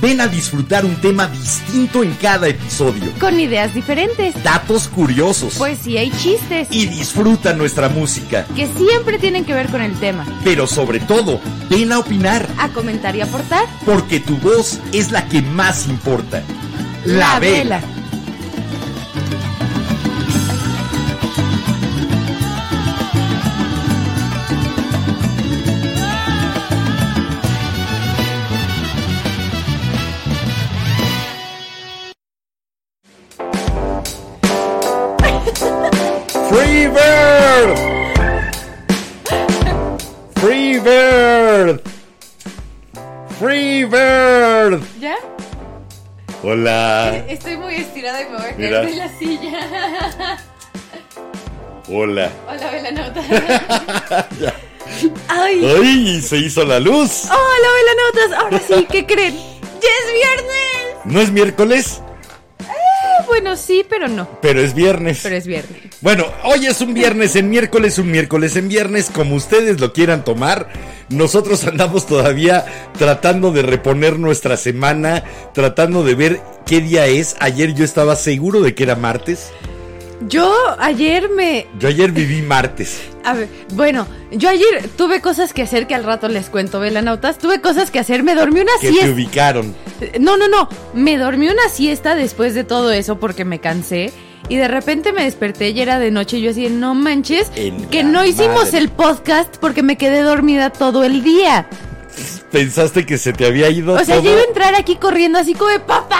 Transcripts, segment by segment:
Ven a disfrutar un tema distinto en cada episodio. Con ideas diferentes, Datos curiosos. poesía y chistes y disfruta nuestra música. que siempre tienen que ver con el tema. Pero sobre todo, ven a opinar, A comentar y aportar. porque tu voz es la que más importa. La, vela. Free Hola. Estoy muy estirada y me voy a caer de la silla. Hola. Hola, Velanotas. Ay. ¡Ay! Se hizo la luz. Hola, Velanotas. Ahora sí, ¿qué creen? ¡Ya es viernes! No es miércoles, Bueno, sí, pero no. pero es viernes. Pero es viernes. Bueno, hoy es un viernes en miércoles, un miércoles en viernes, como ustedes lo quieran tomar. Nosotros andamos todavía tratando de reponer nuestra semana, tratando de ver qué día es. Ayer yo estaba seguro de que era martes. Yo ayer me Yo ayer viví martes. A ver, bueno, yo ayer tuve cosas que hacer que al rato les cuento, velanautas. Tuve cosas que hacer, me dormí una Que te siesta. ubicaron. No, no, no, me dormí una siesta después de todo eso porque me cansé. Y de repente me desperté y era de noche y yo así, no manches, En que no hicimos el podcast porque me quedé dormida todo el día. Pensaste que se te había ido O sea, todo. yo iba a entrar aquí corriendo así como de papá.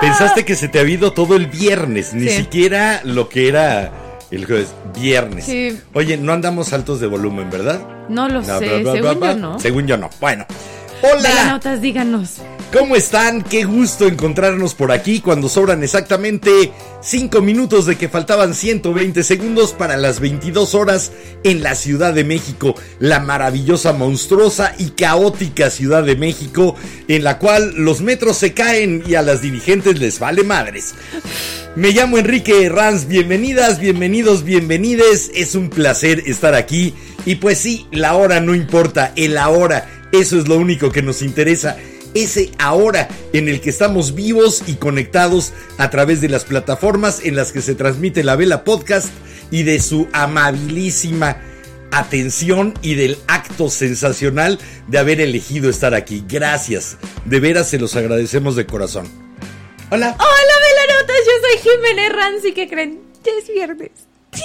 Pensaste que se te había ido todo el viernes, ni Sí. siquiera lo que era el jueves, viernes. Sí. Oye, no andamos altos de volumen, ¿verdad? No lo No, sé, bla, bla, según bla, yo no. Según yo no. Bueno. Hola, Velanautas, díganos. ¿Cómo están? Qué gusto encontrarnos por aquí cuando sobran exactamente 5 minutos de que faltaban 120 segundos para las 22 horas en la Ciudad de México, la maravillosa, monstruosa y caótica Ciudad de México, en la cual los metros se caen y a las dirigentes les vale madres. Me llamo Enrique Herranz, bienvenidas, bienvenidos, bienvenides. Es un placer estar aquí. Y pues sí, la hora no importa, el ahora, eso es lo único que nos interesa. Ese ahora en el que estamos vivos y conectados a través de las plataformas en las que se transmite la Vela Podcast y de su amabilísima atención y del acto sensacional de haber elegido estar aquí. Gracias, de veras se los agradecemos de corazón. Hola. Hola, velanautas, yo soy Jimena Herranz y ¿qué creen? Ya es viernes.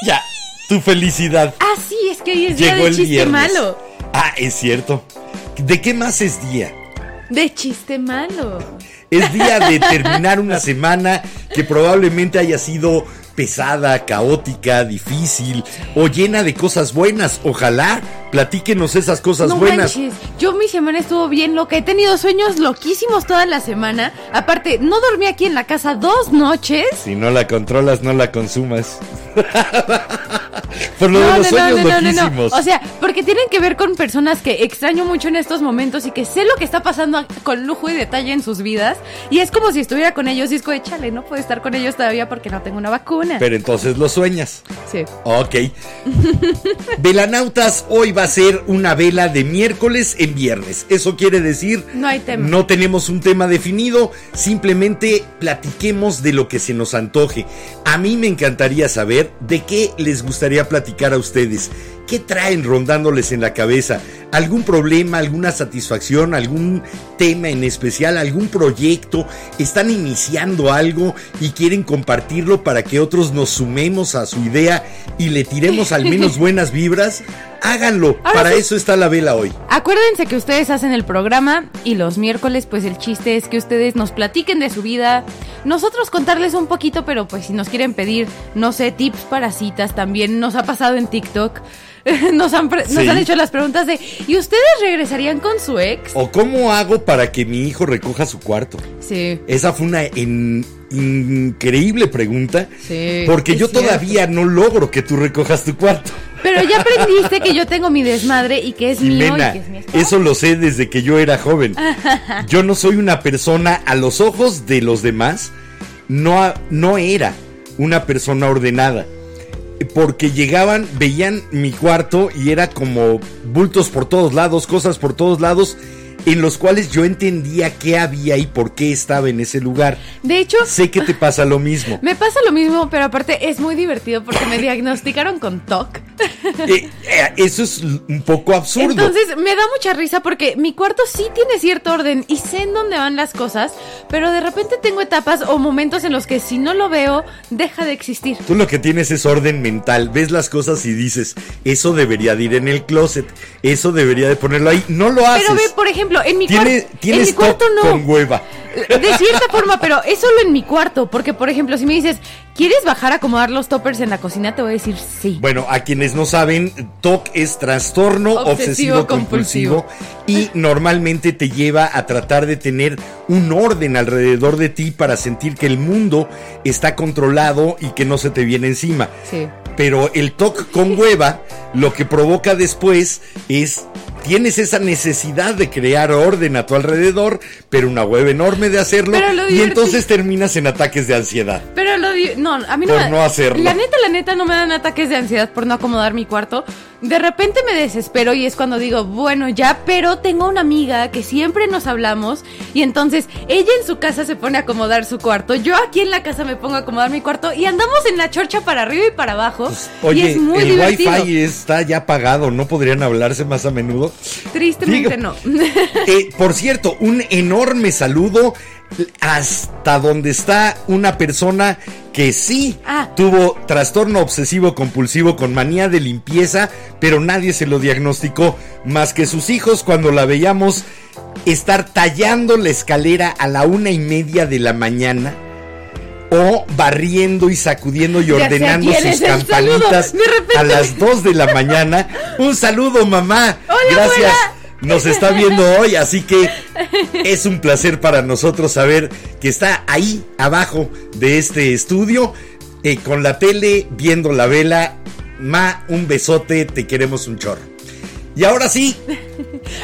Ya, tu felicidad. Ah, sí, es que hoy es día Llegó de el chiste viernes. malo. Ah, es cierto. ¿De qué más es día? De chiste malo. Es día de terminar una semana que probablemente haya sido pesada, caótica, difícil o llena de cosas buenas. Ojalá platíquenos esas cosas no buenas. manches, yo mi semana estuvo bien loca. He tenido sueños loquísimos toda la semana. Aparte, no dormí aquí en la casa dos noches. Si no la controlas, no la consumas. Por lo de No, los no, sueños no, no, no, loquísimos. O sea, porque tienen que ver con personas que extraño mucho en estos momentos y que sé lo que está pasando con lujo y detalle en sus vidas. Y es como si estuviera con ellos y es como, de, no puedo estar con ellos todavía porque no tengo una vacuna. Pero entonces lo sueñas. Sí. Ok. Velanautas, hoy va a ser una vela de miércoles en viernes. Eso quiere decir... No hay tema. No tenemos un tema definido, simplemente platiquemos de lo que se nos antoje. A mí me encantaría saber de qué les gustaría platicar a ustedes. ¿Qué traen rondándoles en la cabeza? ¿Algún problema, alguna satisfacción, algún tema en especial, algún proyecto? ¿Están iniciando algo y quieren compartirlo para que otros nos sumemos a su idea y le tiremos al menos buenas vibras? Háganlo, Ahora para sí. eso está la vela hoy. Acuérdense que ustedes hacen el programa y los miércoles pues el chiste es que ustedes nos platiquen de su vida, nosotros contarles un poquito, pero pues si nos quieren pedir, no sé, tips para citas también, nos ha pasado en TikTok, nos han, pre- nos Sí. han hecho las preguntas de, ¿y ustedes regresarían con su ex? ¿O cómo hago para que mi hijo recoja su cuarto? Sí, Esa fue una en- increíble pregunta. sí. Porque yo cierto. todavía no logro que tú recojas tu cuarto. Pero ya aprendiste que yo tengo mi desmadre y que es mío y que es mi espacio. eso lo sé desde que yo era joven. Yo no soy una persona a los ojos de los demás, no, no era una persona ordenada. Porque llegaban, veían mi cuarto y era como bultos por todos lados, cosas por todos lados, en los cuales yo entendía qué había y por qué estaba en ese lugar. De hecho, Sé que te pasa lo mismo. me pasa lo mismo, pero aparte es muy divertido porque me diagnosticaron con TOC. Eh, eh, eso es un poco absurdo. Entonces me da mucha risa porque mi cuarto sí tiene cierto orden y sé en dónde van las cosas, pero de repente tengo etapas o momentos en los que si no lo veo, deja de existir. Tú lo que tienes es orden mental, ves las cosas y dices, eso debería de ir en el closet, eso debería de ponerlo ahí, no lo haces. Pero ve, por ejemplo, en mi, Tiene- en mi cuarto no. con hueva. De cierta forma, pero es solo en mi cuarto. Porque, por ejemplo, si me dices, ¿quieres bajar a acomodar los toppers en la cocina? Te voy a decir sí. Bueno, a quienes no saben, TOC es trastorno Obsesivo obsesivo compulsivo y normalmente te lleva a tratar de tener un orden alrededor de ti para sentir que el mundo está controlado y que no se te viene encima. Sí. Pero el TOC con hueva lo que provoca después es tienes esa necesidad de crear orden a tu alrededor, pero una hueva enorme de hacerlo Pero lo y entonces terminas en ataques de ansiedad. Pero lo no, a mí no Por me- no hacerlo. La neta, la neta no me dan ataques de ansiedad por no acomodar mi cuarto. De repente me desespero y es cuando digo, bueno, ya, pero tengo una amiga que siempre nos hablamos y entonces ella en su casa se pone a acomodar su cuarto, yo aquí en la casa me pongo a acomodar mi cuarto y andamos en la chorcha para arriba y para abajo y Oye, es muy el divertido. wifi está ya apagado, ¿no podrían hablarse más a menudo? Tristemente Digo- no. Eh, por cierto, un enorme saludo hasta donde está una persona que sí Ah. tuvo trastorno obsesivo compulsivo con manía de limpieza, pero nadie se lo diagnosticó más que sus hijos cuando la veíamos estar tallando la escalera a la una y media de la mañana. O barriendo y sacudiendo y ordenando sus campanitas a las 2 de la mañana. Un saludo, mamá. Hola, Gracias. abuela. Nos está viendo hoy, así que es un placer para nosotros saber que está ahí abajo de este estudio, eh, con la tele, viendo la vela. Ma, un besote, te queremos un chorro. Y ahora sí,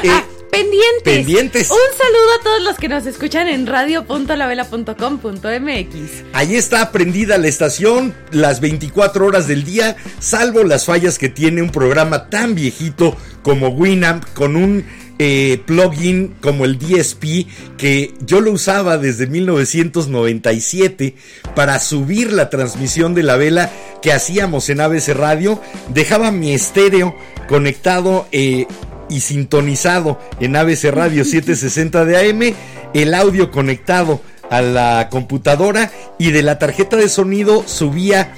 eh, Ah, pendientes. pendientes. Un saludo a todos los que nos escuchan en radio.lavela.com.mx. ahí está prendida la estación las 24 horas del día, salvo las fallas que tiene un programa tan viejito como Winamp con un eh, plugin como el DSP que yo lo usaba desde 1997 para subir la transmisión de la vela que hacíamos en ABC Radio. Dejaba mi estéreo conectado eh, y sintonizado en ABC Radio 760 de AM, el audio conectado a la computadora y de la tarjeta de sonido subía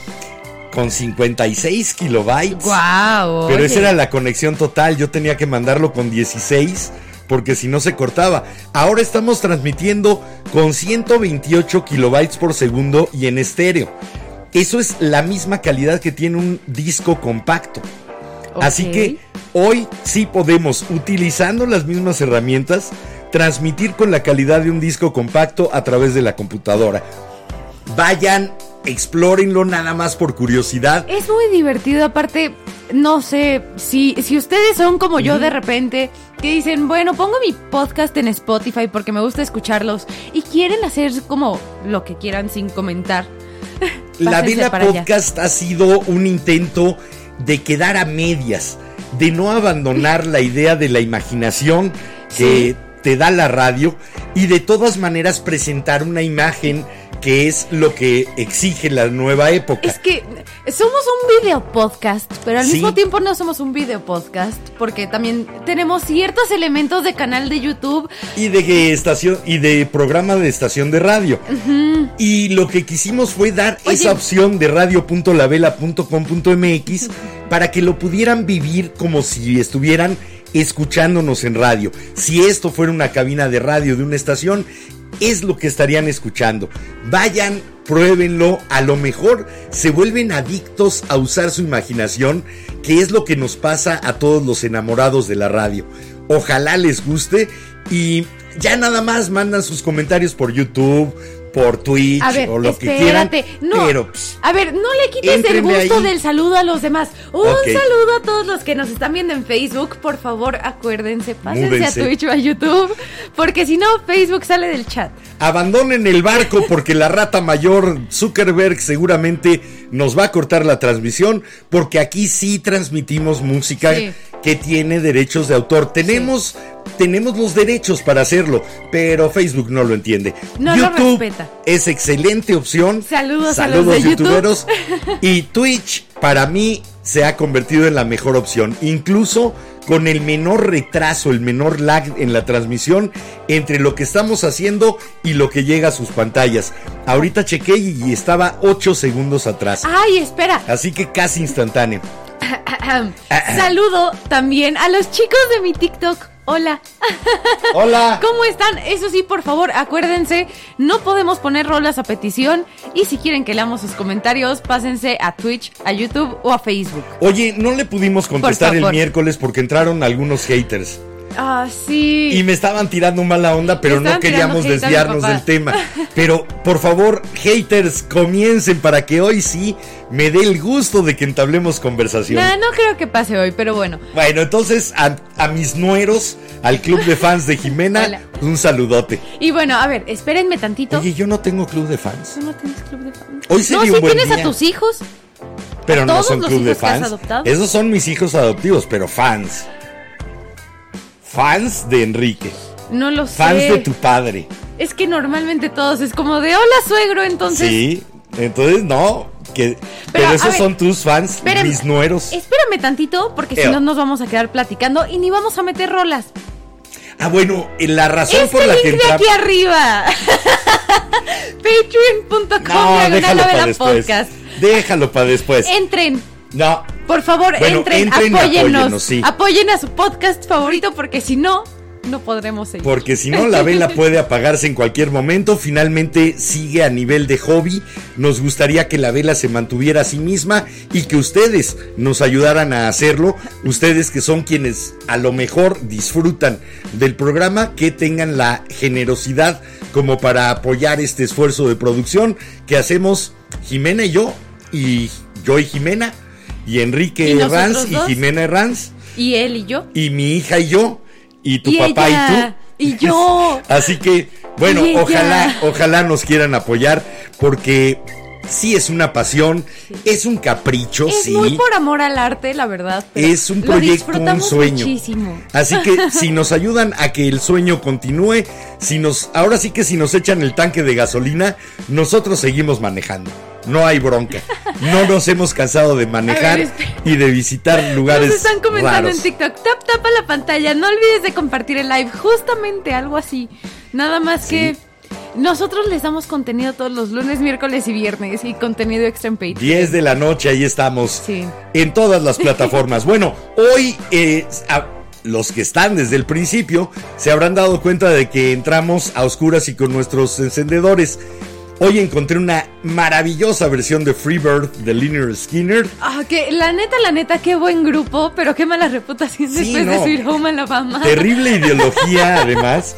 con 56 kilobytes. Wow. Pero esa era la conexión total, yo tenía que mandarlo con 16 porque si no se cortaba. Ahora estamos transmitiendo con 128 kilobytes por segundo y en estéreo. Eso es la misma calidad que tiene un disco compacto. Así que hoy sí podemos, utilizando las mismas herramientas, transmitir con la calidad de un disco compacto a través de la computadora. Vayan, explórenlo nada más por curiosidad. Es muy divertido, aparte, no sé, si, si ustedes son como yo de repente, que dicen, bueno, pongo mi podcast en Spotify porque me gusta escucharlos y quieren hacer como lo que quieran sin comentar. La Vela allá. Podcast ha sido un intento de quedar a medias, de no abandonar la idea de la imaginación que Sí. te da la radio y de todas maneras presentar una imagen que es lo que exige la nueva época. Es que somos un video podcast, pero al Sí. mismo tiempo no somos un video podcast porque también tenemos ciertos elementos de canal de YouTube. y de estación y de programa de estación de radio. Y lo que quisimos fue dar Oye. esa opción de radio.lavela.com.mx para que lo pudieran vivir como si estuvieran escuchándonos en radio. Si esto fuera una cabina de radio de una estación, es lo que estarían escuchando. Vayan, pruébenlo, a lo mejor se vuelven adictos a usar su imaginación, que es lo que nos pasa a todos los enamorados de la radio. Ojalá les guste y ya nada más mandan sus comentarios por YouTube, por Twitch A ver, o lo que quieran. No. Pero pues, A ver, no le quites el gusto ahí. del saludo a los demás. Un saludo a todos los que nos están viendo en Facebook. Por favor, acuérdense, pásense Múdense. a Twitch o a YouTube. Porque si no, Facebook sale del chat. abandonen el barco porque la rata mayor Zuckerberg seguramente nos va a cortar la transmisión porque aquí sí transmitimos música Sí. que tiene derechos de autor. Tenemos tenemos los derechos para hacerlo, pero Facebook no lo entiende. No lo YouTube respeta. es excelente opción. Saludos a los Saludos de YouTube. youtuberos. y Twitch para mí se ha convertido en la mejor opción, incluso con el menor retraso, el menor lag en la transmisión entre lo que estamos haciendo y lo que llega a sus pantallas. Ahorita chequé y estaba 8 segundos atrás. Ay, espera. Así que casi instantáneo. Saludo también a los chicos de mi TikTok. Hola. Hola. ¿Cómo están? Eso sí, por favor, acuérdense, no podemos poner rolas a petición y si quieren que leamos sus comentarios, pásense a Twitch, a YouTube o a Facebook. Oye, no le pudimos contestar el miércoles porque entraron algunos haters. Ah, sí. Y me estaban tirando mala onda, pero no queríamos desviarnos del tema. Pero por favor, haters, comiencen para que hoy sí me dé el gusto de que entablemos conversación. Nah, no creo que pase hoy, pero bueno. Bueno, entonces a, a mis nueros, al club de fans de Jimena, Hola. un saludote. Y bueno, a ver, espérenme tantito. Oye, yo no tengo club de fans, ¿Tú no tienes club de fans? Hoy sería no, un si buen tienes día. a tus hijos. pero no son club de fans. Esos son mis hijos adoptivos, pero fans. Fans de Enrique. No lo sé. Fans de tu padre. Es que normalmente todos es como de hola suegro, entonces. Sí, entonces no, que, pero, esos ver, son tus fans, espérame, mis nueros. Espérame tantito, porque si no nos vamos a quedar platicando y ni vamos a meter rolas. Ah, bueno, eh, la razón Este por la link que de entra- aquí arriba. Patreon.com No, diagonal novela podcast. Déjalo para después. Entren. No, Por favor, Bueno, entren, entren apóyennos, sí. Apoyen a su podcast favorito porque si no, no podremos seguir. porque si no la vela puede apagarse en cualquier momento. Finalmente sigue a nivel de hobby. Nos gustaría que la vela se mantuviera a sí misma y que ustedes nos ayudaran a hacerlo. Ustedes que son quienes a lo mejor disfrutan del programa, que tengan la generosidad como para apoyar este esfuerzo de producción que hacemos Jimena y yo, y yo y Jimena, y Enrique ¿Y Herranz y? Jimena Herranz, Y él y yo. y mi hija y yo, y tu Y papá ella, y tú. y yo. Así que, bueno, ojalá, ojalá nos quieran apoyar, porque sí es una pasión, es un capricho, Es sí. muy por amor al arte, la verdad. pero Es un proyecto, un sueño. Muchísimo. Así que si nos ayudan a que el sueño continúe, si nos, ahora sí que si nos echan el tanque de gasolina, nosotros seguimos manejando. No hay bronca. No nos hemos cansado de manejar ver, y de visitar lugares Nos están comentando raros. en TikTok. Tap, tapa la pantalla. No olvides de compartir el live. Justamente algo así. Nada más que nosotros les damos contenido todos los lunes, miércoles y viernes. Y contenido extra en Patreon. 10 de la noche, ahí estamos. Sí. En todas las plataformas. bueno, hoy eh, a- los que están desde el principio se habrán dado cuenta de que entramos a oscuras y con nuestros encendedores. Hoy encontré una maravillosa versión de Freebird de Linear Skinner. Ah, que la neta, la neta, qué buen grupo, pero qué mala reputación Sí, después de. Sweet Home Alabama. Terrible ideología, además.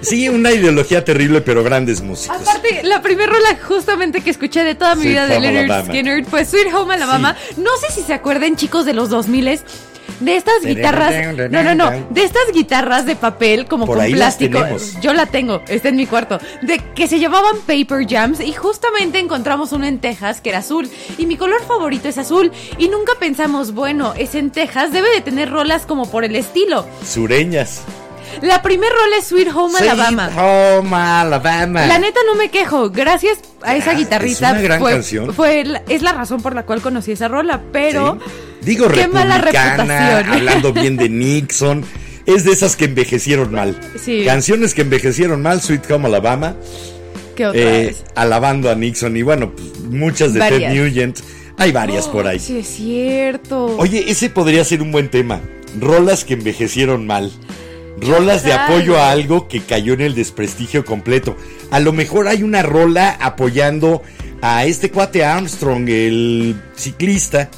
Sí, una ideología terrible, pero grandes músicos. Aparte, la primera rola justamente que escuché de toda mi Sweet vida de Home Leonard Alabama. Skinner fue Sweet Home Alabama. No sé si se acuerden, chicos, de los 2000 de estas guitarras. No, no, no. De estas guitarras de papel como Por con plástico. Yo la tengo, está en mi cuarto. De que se llamaban Paper Jams y justamente encontramos uno en Texas que era azul. Y mi color favorito es azul. Y nunca pensamos, bueno, es en Texas, debe de tener rolas como por el estilo. Sureñas. La primer rola es Sweet Home Alabama. Sweet Home Alabama. La neta no me quejo, gracias a esa Ah, guitarrita. es una gran fue, canción. fue la- es la razón por la cual conocí esa rola, pero Sí. Digo qué mala reputación. hablando bien de Nixon. Es de esas que envejecieron mal. Sí. Canciones que envejecieron mal, Sweet Home Alabama, ¿qué otra eh, alabando a Nixon y bueno, pues, muchas de Varias. Ted Nugent. Hay varias por ahí. Sí, es cierto. Oye, ese podría ser un buen tema. Rolas que envejecieron mal. Rolas de apoyo a algo que cayó en el desprestigio completo. A lo mejor hay una rola apoyando a este cuate Armstrong, el ciclista,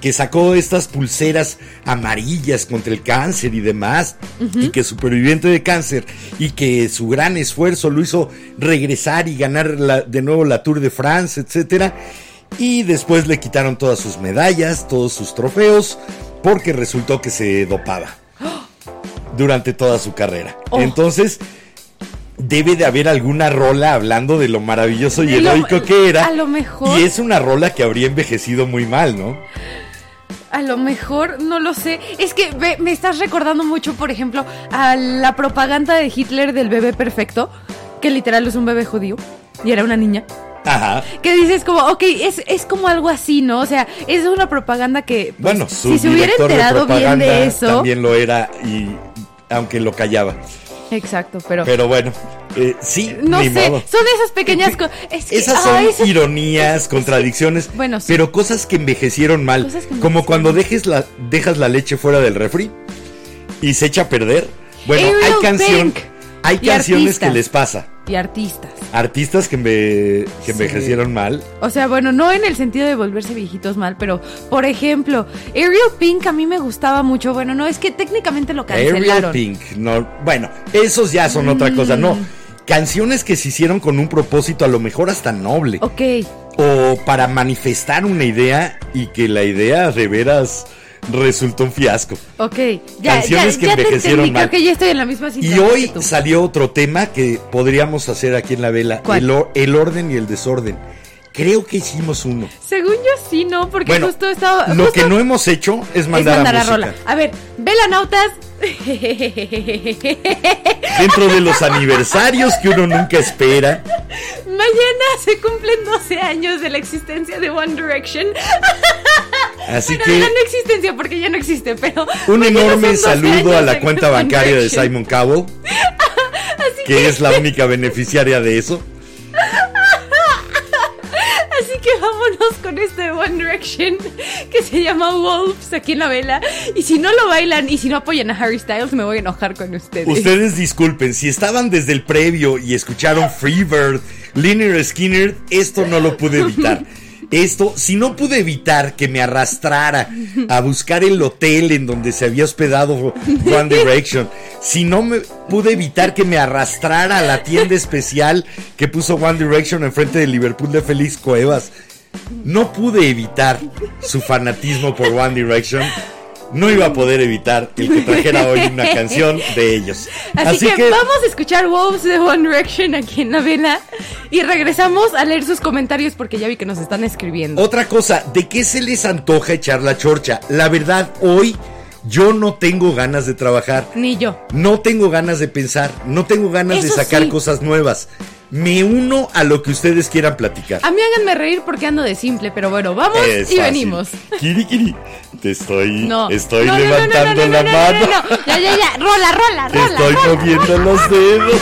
que sacó estas pulseras amarillas contra el cáncer y demás, y que es superviviente de cáncer, y que su gran esfuerzo lo hizo regresar y ganar la- de nuevo la Tour de France, etcétera. Y después le quitaron todas sus medallas, todos sus trofeos, porque resultó que se dopaba durante toda su carrera. Oh. Entonces, debe de haber alguna rola hablando de lo maravilloso y lo- heroico que era. a lo mejor. Y es una rola que habría envejecido muy mal, ¿no? A lo mejor, no lo sé. Es que me estás recordando mucho, por ejemplo, a la propaganda de Hitler del bebé perfecto, que literal es un bebé judío y era una niña. Ajá. Que dices como, ok, es, es como algo así, ¿no? O sea, es una propaganda que, pues, Bueno, su si se hubiera enterado bien de eso. también lo era y aunque lo callaba. Exacto, pero... Pero bueno, eh, sí, no sé, modo. son esas pequeñas cosas. Es Esas son ironías, contradicciones, Bueno, sí. pero cosas que envejecieron mal. Cosas que Como cuando dejes la, dejas la leche fuera del refri y se echa a perder. Bueno, hay canción, Pink. Hay Y canciones artistas. que les pasa. Y artistas. Artistas que, enve- que Sí. envejecieron mal. O sea, bueno, no en el sentido de volverse viejitos mal, pero por ejemplo, Ariel Pink a mí me gustaba mucho. Bueno, no, es que técnicamente lo cancelaron. Ariel Pink, no, bueno, esos ya son otra cosa, no. Mm. Canciones que se hicieron con un propósito a lo mejor hasta noble. Ok, O para manifestar una idea y que la idea de veras resultó un fiasco. ok. Ya, Canciones ya, que ya te envejecieron entendí, mal. creo que ya estoy en la misma Y situación. hoy que tú. salió otro tema que podríamos hacer aquí en la vela, el, or- el orden y el desorden. Creo que hicimos uno. Según yo sí, no, porque Bueno, justo estaba. lo justo que no hemos hecho es es mandar, a a rola. A ver, velanautas. Dentro de los aniversarios que uno nunca espera. Mañana se cumplen 12 años de la existencia de One Direction. Así Bueno, que la no existencia porque ya no existe, pero. un enorme son 12 saludo a la cuenta bancaria de. Simon Cowell, que es la única beneficiaria de eso. Así que vámonos con este de One Direction que se llama Wolves aquí en la vela. Y si no lo bailan y si no apoyan a Harry Styles, me voy a enojar con ustedes. Ustedes disculpen, si estaban desde el previo y escucharon Freebird, Linear Skinner, esto no lo pude evitar. Esto, si no pude evitar que me arrastrara a buscar el hotel en donde se había hospedado One Direction, si no me pude evitar que me arrastrara a la tienda especial que puso One Direction enfrente del Liverpool de Félix Cuevas, no pude evitar su fanatismo por One Direction. No iba a poder evitar el que trajera hoy una canción de ellos. Así, que, vamos a escuchar Wolves de One Direction aquí en la vela y regresamos a leer sus comentarios porque ya vi que nos están escribiendo. Otra cosa, ¿de qué se les antoja echar la chorcha? La verdad, hoy yo no tengo ganas de trabajar. Ni yo. No tengo ganas de pensar, no tengo ganas de sacar sí. cosas nuevas. Me uno a lo que ustedes quieran platicar. A mí háganme reír porque ando de simple, pero bueno, vamos Es y fácil. venimos. Kiri, kiri, te estoy, No. estoy No, no, no, no, levantando la no, no, mano. no, no. Ya, ya, ya. Rola, rola, Te rola. estoy rola. moviendo los dedos.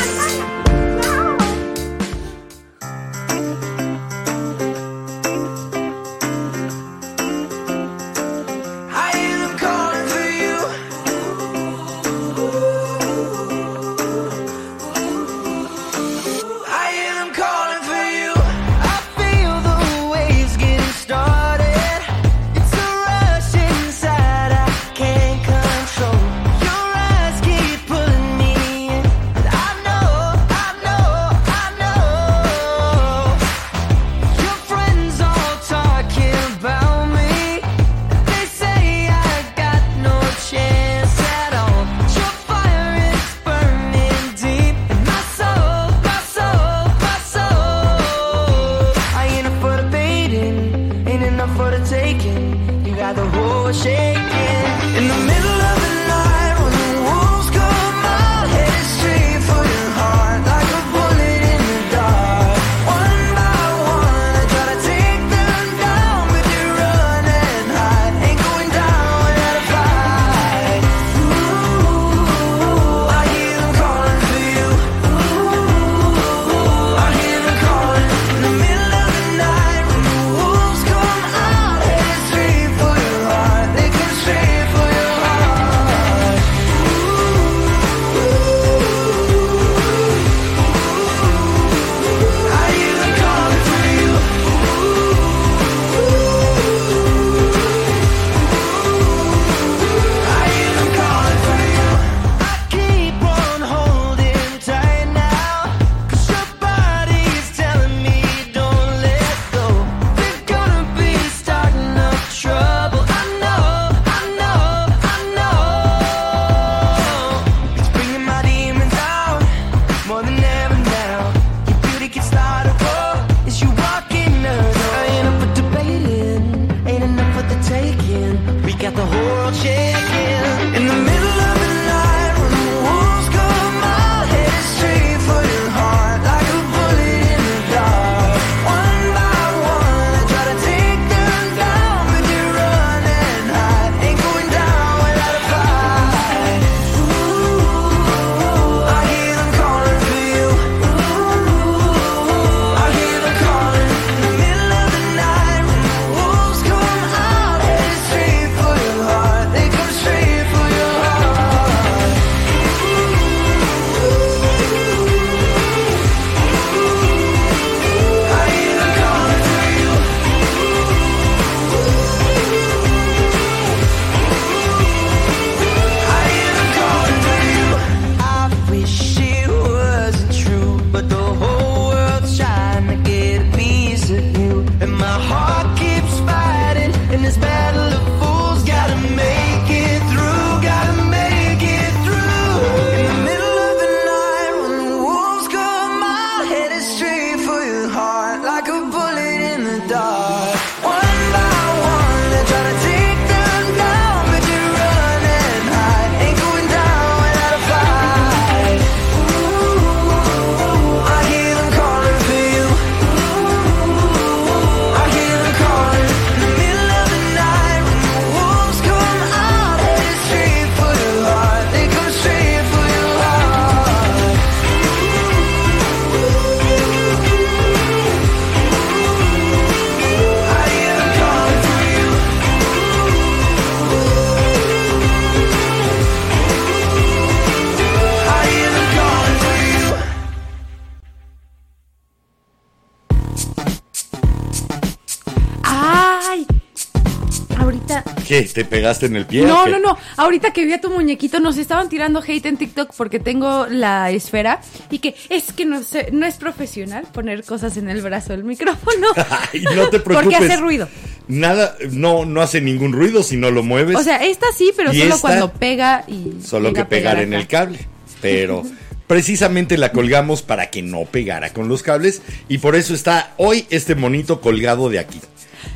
¿Qué? ¿Te pegaste en el pie? No, no, no. Ahorita que vi a tu muñequito, nos estaban tirando hate en TikTok porque tengo la esfera y que es que no, es profesional poner cosas en el brazo del micrófono. Ay, no te preocupes. Porque hace ruido. Nada, no, no hace ningún ruido si no lo mueves. O sea, esta sí, pero ¿Y solo cuando pega y. Solo que pegar pegar en el cable. Pero precisamente la colgamos para que no pegara con los cables. Y por eso está hoy este monito colgado de aquí.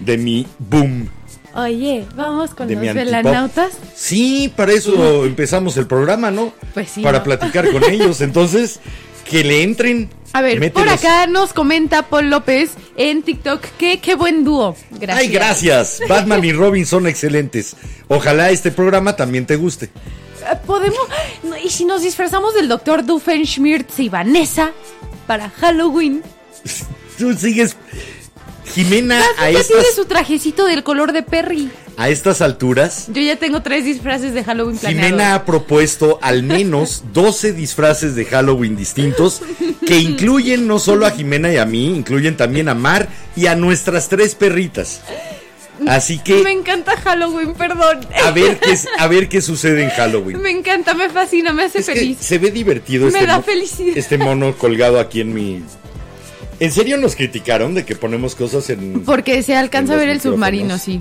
De mi boom. Oye, vamos con De los velanautas. Sí, para eso empezamos el programa, ¿no? Pues sí, Para ¿no? platicar con ellos. Entonces, que le entren. A ver, por acá nos comenta Paul López en TikTok que qué buen dúo. Gracias. Ay, gracias. Batman y Robin son excelentes. Ojalá este programa también te guste. Eh, Podemos. ¿Y si nos disfrazamos del doctor Doofenshmirtz y Vanessa para Halloween? Tú sigues. Jimena, a ya tiene estas, su trajecito del color de Perry. a estas alturas, Yo ya tengo tres disfraces de Halloween planeados. Jimena ha propuesto al menos 12 disfraces de Halloween distintos que incluyen no solo a Jimena y a mí, incluyen también a Mar y a nuestras tres perritas. Así Me que encanta Halloween, perdón. a ver qué, a ver qué sucede en Halloween. Me encanta, me fascina, me hace Es feliz. se ve divertido Me este, da felicidad. este mono colgado aquí en mi... ¿En serio nos criticaron de que ponemos cosas en... Porque se alcanza a ver el submarino, sí.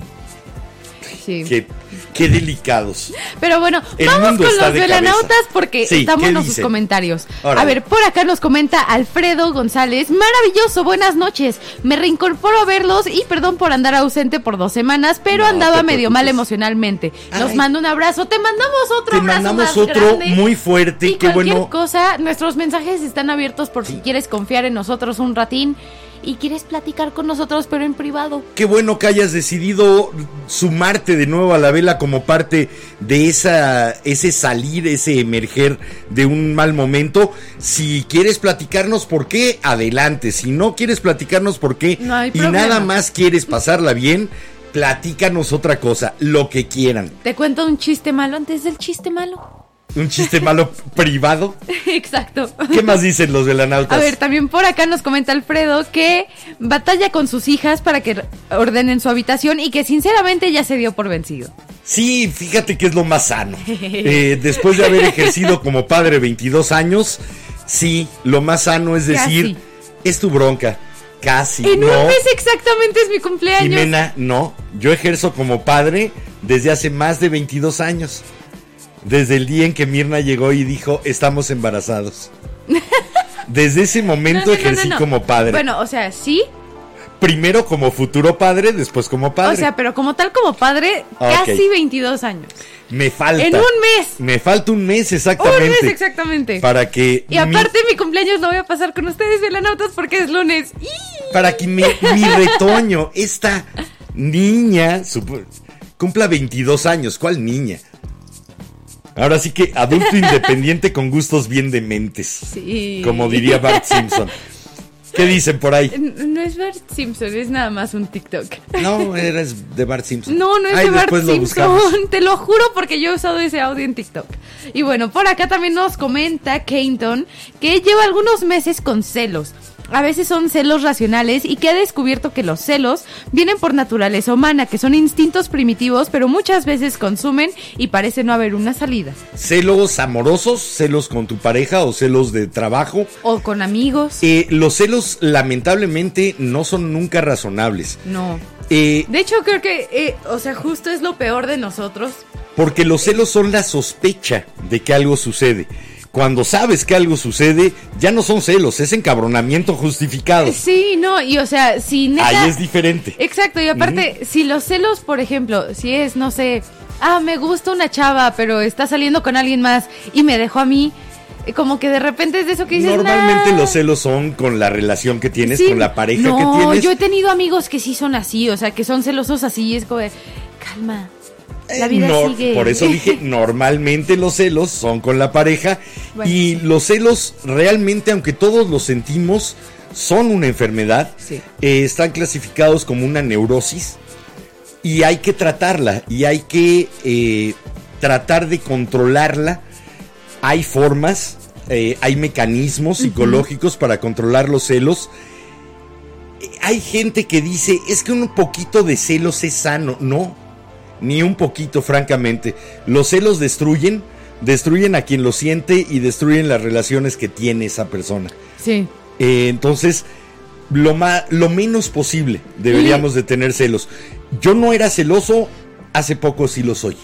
Sí. Qué, qué delicados. Pero bueno, El vamos con los velanautas porque Sí, estamos ¿qué en sus comentarios. Órale. A ver, por acá nos comenta Alfredo González. Maravilloso, buenas noches. Me reincorporo a verlos y perdón por andar ausente por dos semanas, pero No andaba te medio mal emocionalmente. Nos Ay. mando un abrazo. Te mandamos otro Te abrazo mandamos más otro grande. muy fuerte. Y Qué cualquier bueno. cosa, nuestros mensajes están abiertos por si quieres confiar en nosotros un ratín y quieres platicar con nosotros, pero en privado. Qué bueno que hayas decidido sumarte de nuevo a la vela como parte de esa, ese salir, ese emerger de un mal momento. Si quieres platicarnos por qué, adelante. Si no quieres platicarnos por qué No hay y problema. nada más quieres pasarla bien, platícanos otra cosa, lo que quieran. Te cuento un chiste malo antes del chiste malo. Un chiste malo privado. Exacto. ¿Qué más dicen los velanautas? A ver, también por acá nos comenta Alfredo que batalla con sus hijas para que ordenen su habitación y que sinceramente ya se dio por vencido. Sí, fíjate que es lo más sano. Eh, después de haber ejercido como padre 22 años, sí, lo más sano es decir, Casi. es tu bronca. Casi. en no, un mes exactamente es mi cumpleaños. Jimena, no. Yo ejerzo como padre desde hace más de 22 años. Desde el día en que Mirna llegó y dijo, estamos embarazados. Desde ese momento no, no, ejercí no, como padre. Bueno, o sea, sí, Primero como futuro padre, después como padre. o sea, pero como tal como padre, casi 22 años. me falta. En un mes. Me falta un mes exactamente. Un mes exactamente. Para que. Y aparte mi cumpleaños lo voy a pasar con ustedes, velanautas, porque es lunes. Para que mi, mi retoño, esta niña, cumpla 22 años. ¿Cuál niña? Ahora sí que adulto independiente con gustos bien dementes. Sí. Como diría Bart Simpson. ¿Qué dicen por ahí? No es Bart Simpson, es nada más un TikTok. No, eres de Bart Simpson. No, no es Ay, de Bart después lo buscamos. Simpson. Te lo juro porque yo he usado ese audio en TikTok. Y bueno, por acá también nos comenta Keynton que lleva algunos meses con celos. A veces son celos racionales y que ha descubierto que los celos vienen por naturaleza humana, que son instintos primitivos, pero muchas veces consumen y parece no haber una salida. Celos amorosos, celos con tu pareja o celos de trabajo. O con amigos. Eh, los celos lamentablemente no son nunca razonables. No. Eh, De hecho, creo que, eh, o sea, justo es lo peor de nosotros. Porque los celos son la sospecha de que algo sucede. Cuando sabes que algo sucede, ya no son celos, es encabronamiento justificado. Sí, no, y o sea, si neta... Ahí es diferente. Exacto, y aparte, si los celos, por ejemplo, si es, no sé, ah, me gusta una chava, pero está saliendo con alguien más y me dejó a mí, eh, como que de repente es de eso que dices, Normalmente "Nah". los celos son con la relación que tienes, Sí, con la pareja no, que tienes. yo he tenido amigos que sí son así, o sea, que son celosos así, y es como de, calma, la Eh, vida no, sigue. Por eso dije, normalmente los celos son con la pareja Bueno, y los celos realmente, aunque todos los sentimos, son una enfermedad. Sí. Eh, están clasificados como una neurosis y hay que tratarla y hay que eh, tratar de controlarla. Hay formas, eh, hay mecanismos psicológicos para controlar los celos. Hay gente que dice, es que un poquito de celos es sano. No, ni un poquito, francamente. Los celos destruyen, destruyen a quien lo siente y destruyen las relaciones que tiene esa persona. Sí. Eh, entonces, lo, lo menos posible deberíamos de tener celos. Yo no era celoso, hace poco sí lo soy.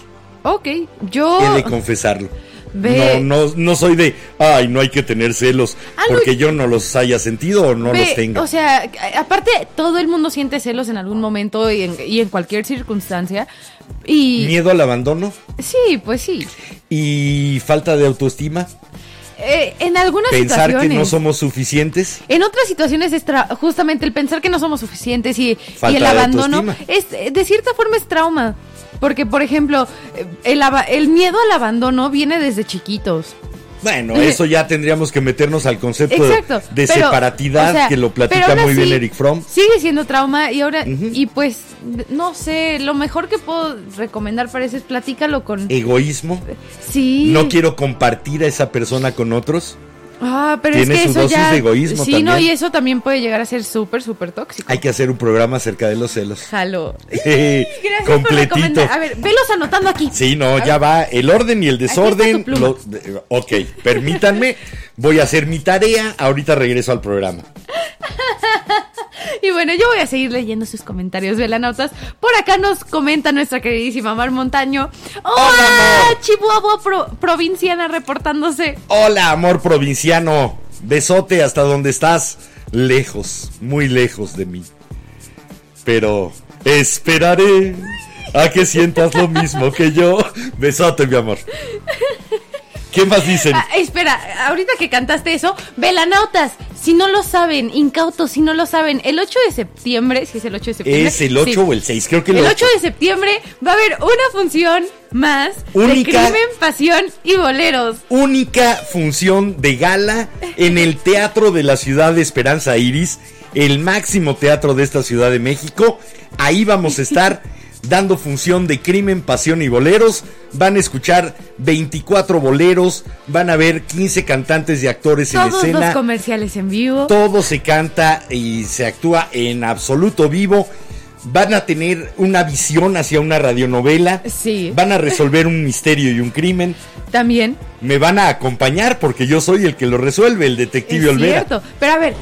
Ok, yo... He de confesarlo. Ve- No, no, no soy de, ay, no hay que tener celos, Ah, no, porque yo no los haya sentido o no Ve, los tenga. O sea, aparte, todo el mundo siente celos en algún momento y en, y en cualquier circunstancia. Y Miedo al abandono sí, pues sí. y falta de autoestima. Eh, en algunas Pensar que situaciones. no somos suficientes. En otras situaciones es justamente el pensar que no somos suficientes y, Falta y el abandono es de cierta forma es trauma. Porque, por ejemplo, el, el miedo al abandono viene desde chiquitos. Bueno, eso ya tendríamos que meternos al concepto de- Exacto. de pero, separatidad o sea, que lo platica muy bien Eric Fromm. Sigue siendo trauma y ahora, y pues, no sé, lo mejor que puedo recomendar para eso es platícalo con... Egoísmo. sí. No quiero compartir a esa persona con otros. Ah, pero es Tiene que su eso dosis ya... de egoísmo Sí, no, y eso también puede llegar a ser súper, súper tóxico. Hay que hacer un programa acerca de los celos. Jalo. Gracias por Completito. recomendar. A ver, velos anotando aquí. Sí, no, ya va el orden y el desorden. lo- ok, permítanme. Voy a hacer mi tarea. Ahorita regreso al programa. Y bueno, yo voy a seguir leyendo sus comentarios, velanautas. Por acá nos comenta nuestra queridísima Mar Montaño. ¡Hola! Chihuahua pro- provinciana reportándose. Hola, amor provinciano. Besote hasta donde estás. Lejos, muy lejos de mí. Pero esperaré a que sientas lo mismo que yo. Besote, mi amor. ¿Qué más dicen? Ah, espera, ahorita que cantaste eso, velanautas, si no lo saben, incautos, si no lo saben, el 8 de septiembre, si es el 8 de septiembre. ¿Es el 8 sí. o el 6? Creo que el El 8. 8 de septiembre va a haber una función más Única. de crimen, pasión y boleros. única función de gala en el Teatro de la Ciudad de Esperanza Iris, el máximo teatro de esta Ciudad de México. Ahí vamos a estar dando función de crimen, pasión y boleros. Van a escuchar 24 boleros, van a ver 15 cantantes y actores en Todos escena. los comerciales en vivo. Todo se canta y se actúa en absoluto vivo. Van a tener una visión hacia una radionovela. Sí. Van a resolver un misterio y un crimen También. me van a acompañar porque yo soy el que lo resuelve, el detective Es Olvera. cierto. Pero a ver,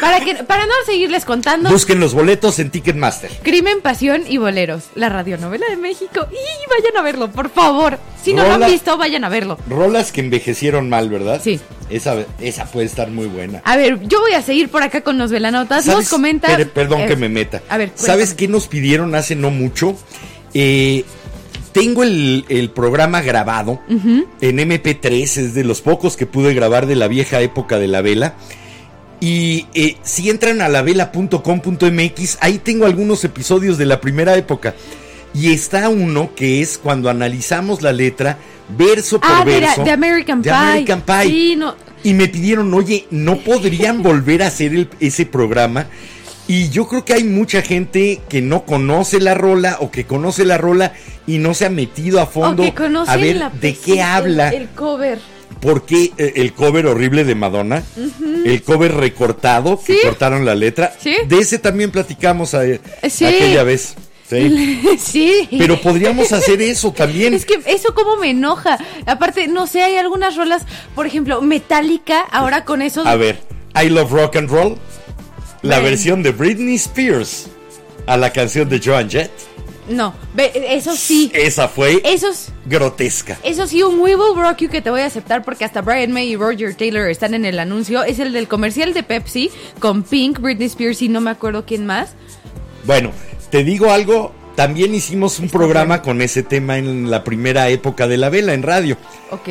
para que para no seguirles contando, Busquen los boletos en Ticketmaster. Crimen, Pasión y Boleros, la radionovela de México. Y vayan a verlo, por favor. Si no lo han visto, vayan a verlo. Rolas que envejecieron mal, ¿verdad? Sí. Esa, esa puede estar muy buena. A ver, yo voy a seguir por acá con los velanotas. Nos ¿Sabes? comenta. Pere- perdón eh, que me meta. A ver, ¿sabes cuéntame. qué nos pidieron hace no mucho? Eh, tengo el, el programa grabado en MP3, es de los pocos que pude grabar de la vieja época de la vela. Y eh, si entran a lavela.com.mx, ahí tengo algunos episodios de la primera época. Y está uno que es cuando analizamos la letra verso por Ah, la- verso. de American de Pie. American Pie. Sí, no. Y me pidieron, oye, ¿no podrían volver a hacer el- ese programa? Y yo creo que hay mucha gente que no conoce la rola o que conoce la rola y no se ha metido a fondo o que conocen a ver la- de qué el- habla. El, cover. ¿Por qué eh, el cover horrible de Madonna? El cover recortado, que cortaron la letra. Sí. De ese también platicamos a- Sí. aquella vez. Sí. sí. Pero podríamos hacer eso también. Es que eso como me enoja. Aparte, no sé, hay algunas rolas, por ejemplo, Metallica, ahora con eso. de- A ver, I Love Rock and Roll. La versión de Britney Spears a la canción de Joan Jett. No, eso sí. Esa fue Esos, grotesca. eso sí, un We Will Rock You que te voy a aceptar porque hasta Brian May y Roger Taylor están en el anuncio. Es el del comercial de Pepsi con Pink, Britney Spears y no me acuerdo quién más. Bueno, te digo algo. También hicimos un programa con ese tema en la primera época de la vela en radio. Ok.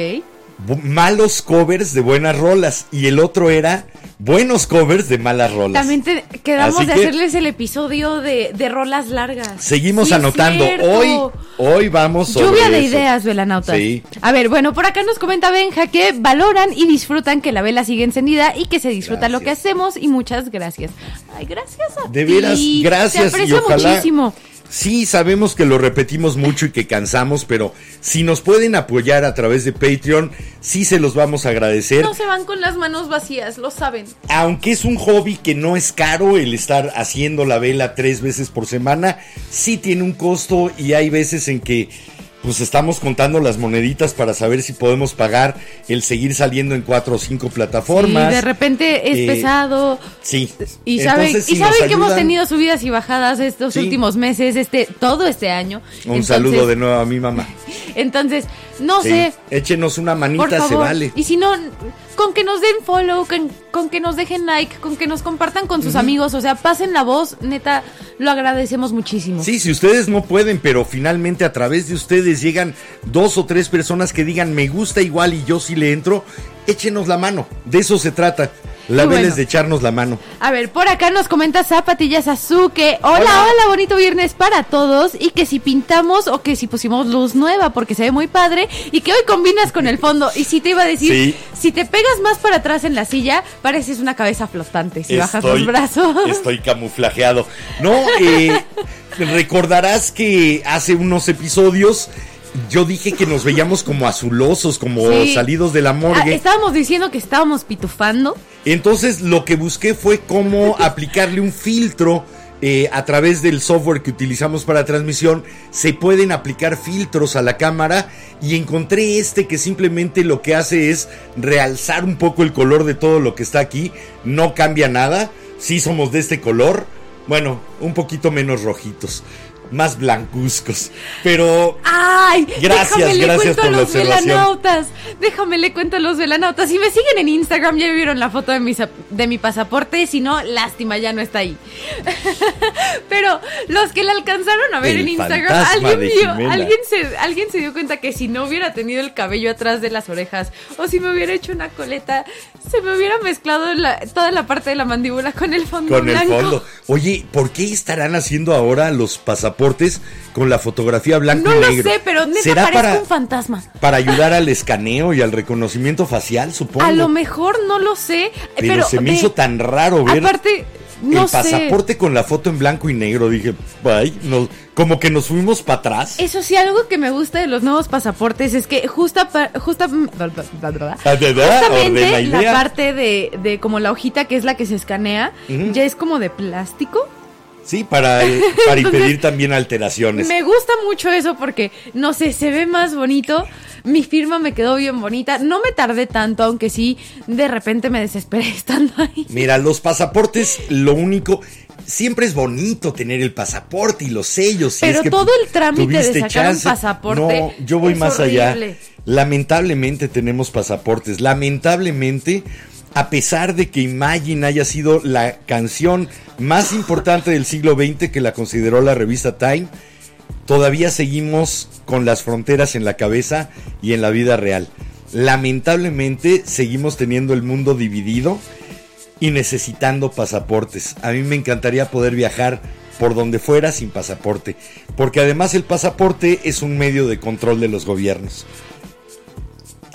Malos covers de buenas rolas. Y el otro era buenos covers de malas rolas. También te- quedamos Así de que- hacerles el episodio de, de rolas largas. Seguimos Sí, anotando. Hoy, hoy vamos sobre Lluvia de eso. ideas, velanautas. Sí. A ver, bueno, por acá nos comenta Benja que valoran y disfrutan que la vela sigue encendida y que se disfruta lo que hacemos y muchas gracias. Ay, gracias a De ti. veras, gracias Te aprecio y ojalá muchísimo. Sí, sabemos que lo repetimos mucho y que cansamos, pero si nos pueden apoyar a través de Patreon, sí se los vamos a agradecer. No se van con las manos vacías, lo saben. Aunque es un hobby que no es caro el estar haciendo la vela tres veces por semana, sí tiene un costo y hay veces en que pues estamos contando las moneditas para saber si podemos pagar el seguir saliendo en cuatro o cinco plataformas. Y de repente es Eh, pesado. Sí. Y saben, Entonces, y si saben que hemos tenido subidas y bajadas estos Sí. últimos meses, este, todo este año. Un Entonces- saludo de nuevo a mi mamá. Entonces, no Sí, sé, Échenos una manita, se vale. Y si no, con que nos den follow, con, con que nos dejen like, con que nos compartan con sus amigos, o sea, pasen la voz, neta, lo agradecemos muchísimo. Sí, si ustedes no pueden, pero finalmente a través de ustedes llegan dos o tres personas que digan me gusta igual y yo sí le entro, échenos la mano. De eso se trata. La vela bueno. es de echarnos la mano. A ver, por acá nos comenta Zapatillas Azuke. Hola, hola, Hola. bonito viernes para todos. Y que si pintamos o que si pusimos luz nueva, porque se ve muy padre. Y que hoy combinas con el fondo. Y si te iba a decir, Sí. si te pegas más para atrás en la silla, pareces una cabeza flotante. Si bajas los brazos. Estoy camuflajeado. No, eh, recordarás que hace unos episodios yo dije que nos veíamos como azulosos, como Sí. salidos de la Ah, morgue. estábamos diciendo que estábamos pitufando. Entonces lo que busqué fue cómo aplicarle un filtro eh, a través del software que utilizamos para transmisión. Se pueden aplicar filtros a la cámara y encontré este que simplemente lo que hace es realzar un poco el color de todo lo que está aquí. No cambia nada. Sí somos de este color. Bueno, un poquito menos rojitos. Más blancuzcos. Pero ¡Ay! Gracias, déjame le gracias cuento por a los velanautas. Déjame le cuento a los velanautas. Si me siguen en Instagram, ya vieron la foto de mi, de mi pasaporte. Si no, lástima, ya no está ahí. Pero los que la alcanzaron a ver El en Instagram, alguien, vio- alguien, se, alguien se dio cuenta que si no hubiera tenido el cabello atrás de las orejas o si me hubiera hecho una coleta, se me hubiera mezclado la- toda la parte de la mandíbula con el fondo con el blanco. fondo. Oye, ¿por qué estarán haciendo ahora los pasaportes con la fotografía blanco No y lo negro? sé, pero neta ¿Será para, un fantasma. para ayudar al escaneo y al reconocimiento facial, supongo? A lo mejor no lo sé, pero, pero, se me de- hizo tan raro ver Aparte, no el sé. pasaporte con la foto en blanco y negro. Dije, ay, no, como que nos fuimos para atrás. Eso sí, algo que me gusta de los nuevos pasaportes es que justa, justa, Ah, verdad, ordena justamente la parte de, de como la hojita que es la que se escanea, ya es como de plástico. Sí, para, eh, para Entonces, impedir también alteraciones. Me gusta mucho eso porque, no sé, se ve más bonito. Mi firma me quedó bien bonita. No me tardé tanto, aunque sí, de repente me desesperé estando ahí. Mira, los pasaportes, lo único, siempre es bonito tener el pasaporte y los sellos. si Pero es que todo el trámite de sacar un pasaporte No, yo voy más allá. Lamentablemente tenemos pasaportes. Lamentablemente, a pesar de que Imagine haya sido la canción más importante del siglo XX que la consideró la revista Time, todavía seguimos con las fronteras en la cabeza y en la vida real. Lamentablemente seguimos teniendo el mundo dividido y necesitando pasaportes. A mí me encantaría poder viajar por donde fuera sin pasaporte, porque además el pasaporte es un medio de control de los gobiernos.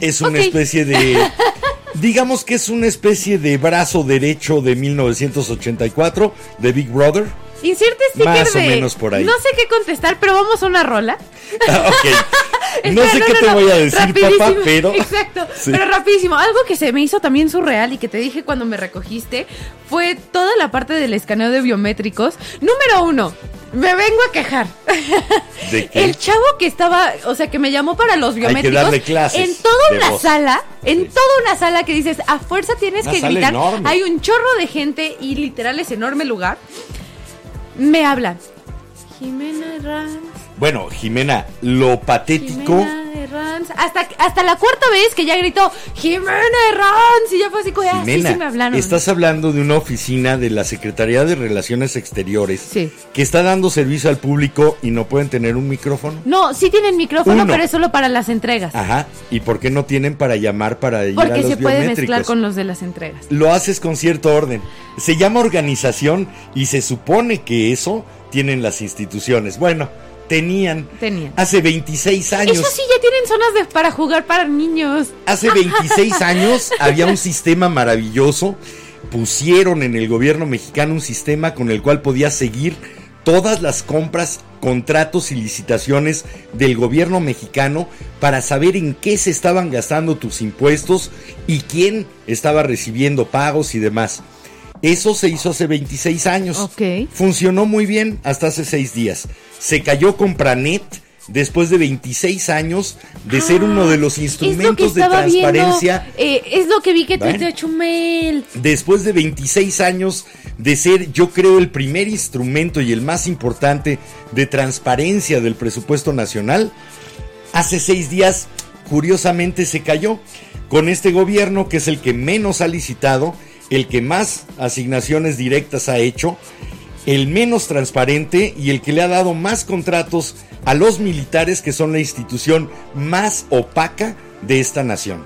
Es una especie de... Digamos que es una especie de brazo derecho de 1984 de Big Brother. Inserte sticker Más o de- menos por ahí. No sé qué contestar, pero vamos a una rola. Ah, ok. No Espera, sé qué te voy a decir, Rapidísimo. papá, pero... Exacto, Sí. pero rapidísimo. Algo que se me hizo también surreal y que te dije cuando me recogiste fue toda la parte del escaneo de biométricos. Número uno, me vengo a quejar. ¿De qué? El chavo que estaba, o sea, que me llamó para los que biométricos. darle clases en toda de una voz. sala, en Sí. toda una sala que dices, a fuerza tienes Una que sala gritar. enorme. Hay un chorro de gente y literal es enorme lugar. Me hablan. Jimena Herranz. Bueno, Jimena, lo patético... Jimena Herranz. Hasta, hasta la cuarta vez que ya gritó Jimena Herranz. Y ya fue así, como, ah, Jimena, sí me hablaron. estás hablando de una oficina de la Secretaría de Relaciones Exteriores Sí. que está dando servicio al público y no pueden tener un micrófono. No, sí tienen micrófono, Uno. pero es solo para las entregas. Ajá. ¿Y por qué no tienen para llamar para ir a porque los se puede mezclar con los de las entregas. Lo haces con cierto orden. Se llama organización y se supone que eso tienen las instituciones. Bueno, tenían. Tenían. Hace 26 años. Eso sí, ya tienen zonas de, para jugar para niños. Hace 26 años había un sistema maravilloso. Pusieron en el gobierno mexicano un sistema con el cual podías seguir todas las compras, contratos y licitaciones del gobierno mexicano para saber en qué se estaban gastando tus impuestos y quién estaba recibiendo pagos y demás. Eso se hizo hace 26 años. Funcionó muy bien hasta hace 6 días. Se cayó Compranet después de 26 años de ser uno de los Ah, lo instrumentos de viendo, transparencia eh, es lo que vi que Bueno. tuiteó Chumel. después de 26 años de ser, yo creo, el primer instrumento y el más importante de transparencia del presupuesto nacional, hace seis días, curiosamente, se cayó con este gobierno que es el que menos ha licitado, el que más asignaciones directas ha hecho, el menos transparente y el que le ha dado más contratos a los militares que son la institución más opaca de esta nación.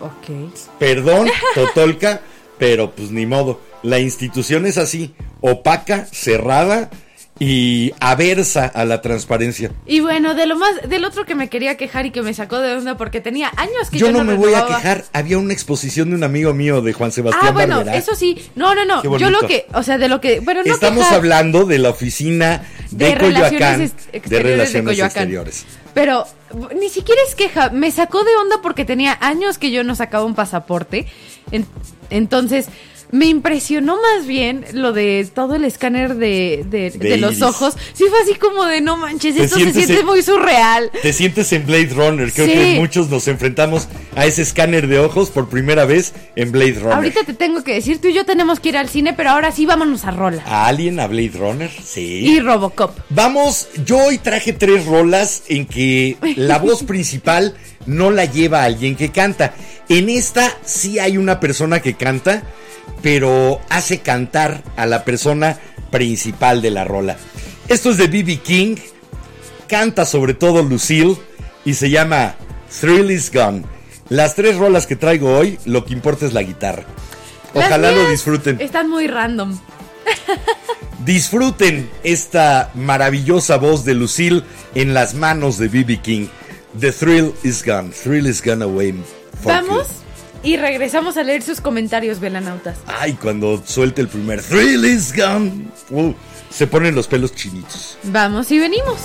Ok. Perdón, Totolca, pero pues ni modo. La institución es así, opaca, cerrada y aversa a la transparencia. Y bueno, de lo más, del otro que me quería quejar y que me sacó de onda porque tenía años que Yo yo, no me voy a quejar. Había una exposición de un amigo mío de Juan Sebastián Ah, bueno, Barberá. eso sí. No, no, no. Yo lo que, o sea, de lo que, bueno, no Estamos quejar, hablando de la oficina de, De Coyoacán de Relaciones Coyoacán. Exteriores. Pero ni siquiera es queja, me sacó de onda porque tenía años que yo no sacaba un pasaporte. En- entonces, me impresionó más bien lo de todo el escáner de, de- De de los ojos. Sí fue así como de no manches, esto se siente en- muy surreal. Te sientes en Blade Runner. Creo Sí. que muchos nos enfrentamos a ese escáner de ojos por primera vez en Blade Runner. Ahorita te tengo que decir, tú y yo tenemos que ir al cine, pero ahora sí vámonos a Rola. ¿A Alien, a Blade Runner? Sí. Y Robocop. Vamos, yo hoy traje tres rolas en que la voz principal no la lleva alguien que canta. En esta sí hay una persona que canta, pero hace cantar a la persona principal de la rola. Esto es de B.B. King, canta sobre todo Lucille y se llama Thrill is Gone. Las tres rolas que traigo hoy, lo que importa es la guitarra. Ojalá lo disfruten. Están muy random. Disfruten esta maravillosa voz de Lucille en las manos de B.B. King. The thrill is gone. Thrill is gone away. Vamos good. Y regresamos a leer sus comentarios, velanautas. Ay, cuando suelte el primer thrill is gone. uh, se ponen los pelos chinitos. Vamos y venimos.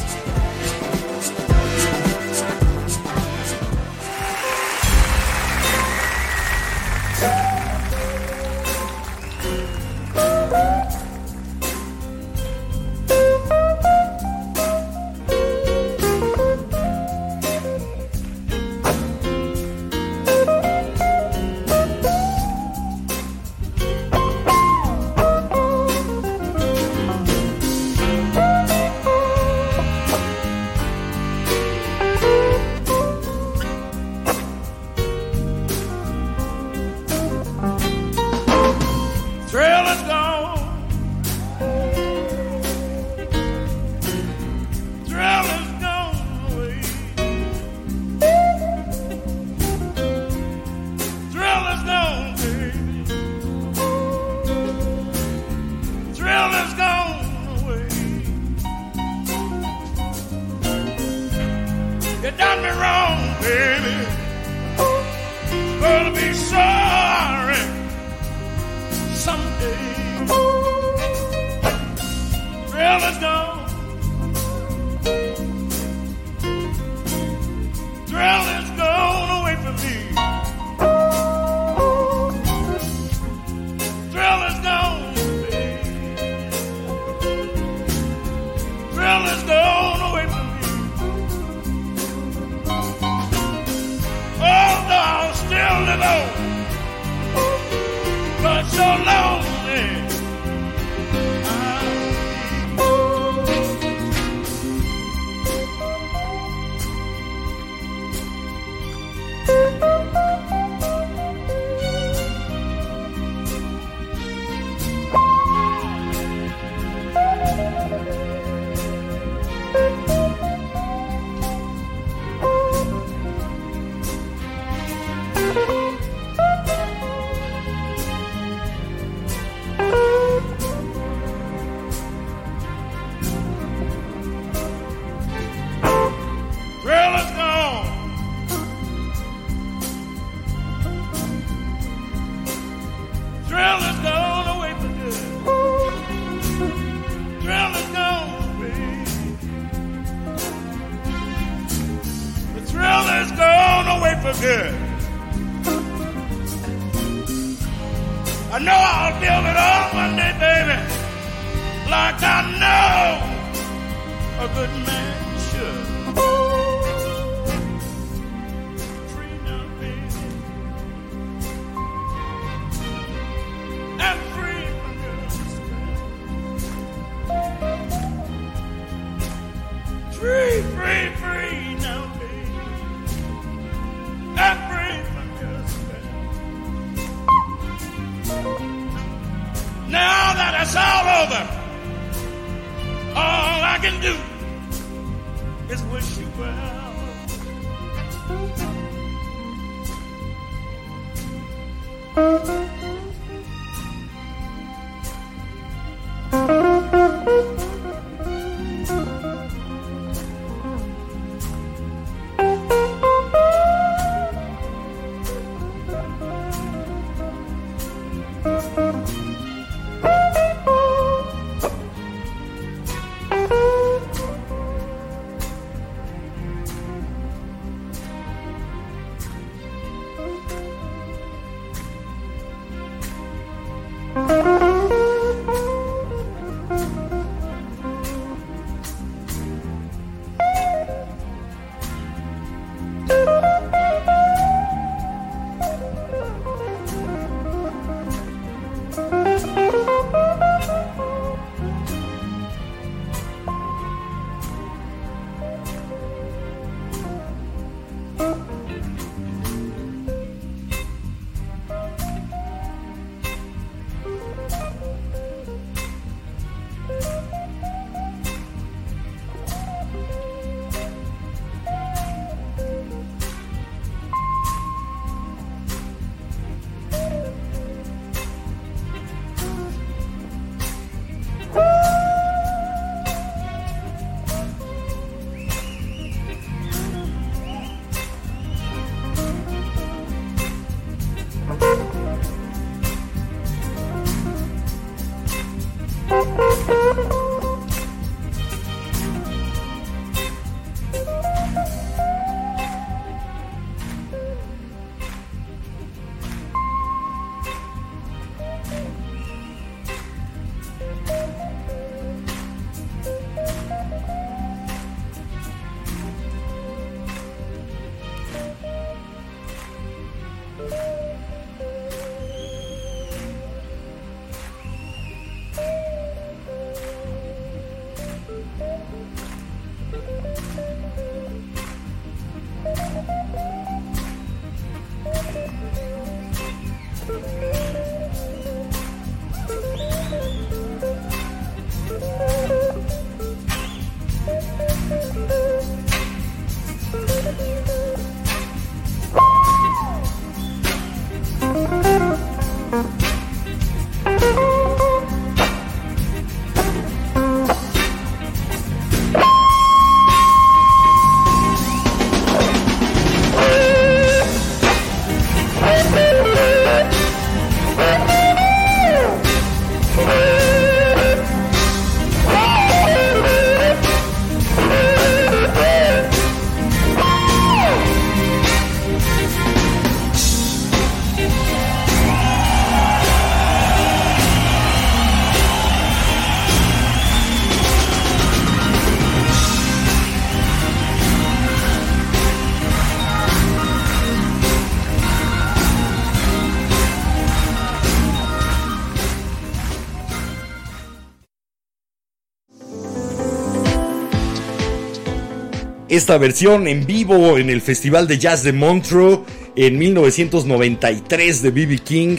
Esta versión en vivo en el Festival de Jazz de Montreux en 1993 de B.B. King.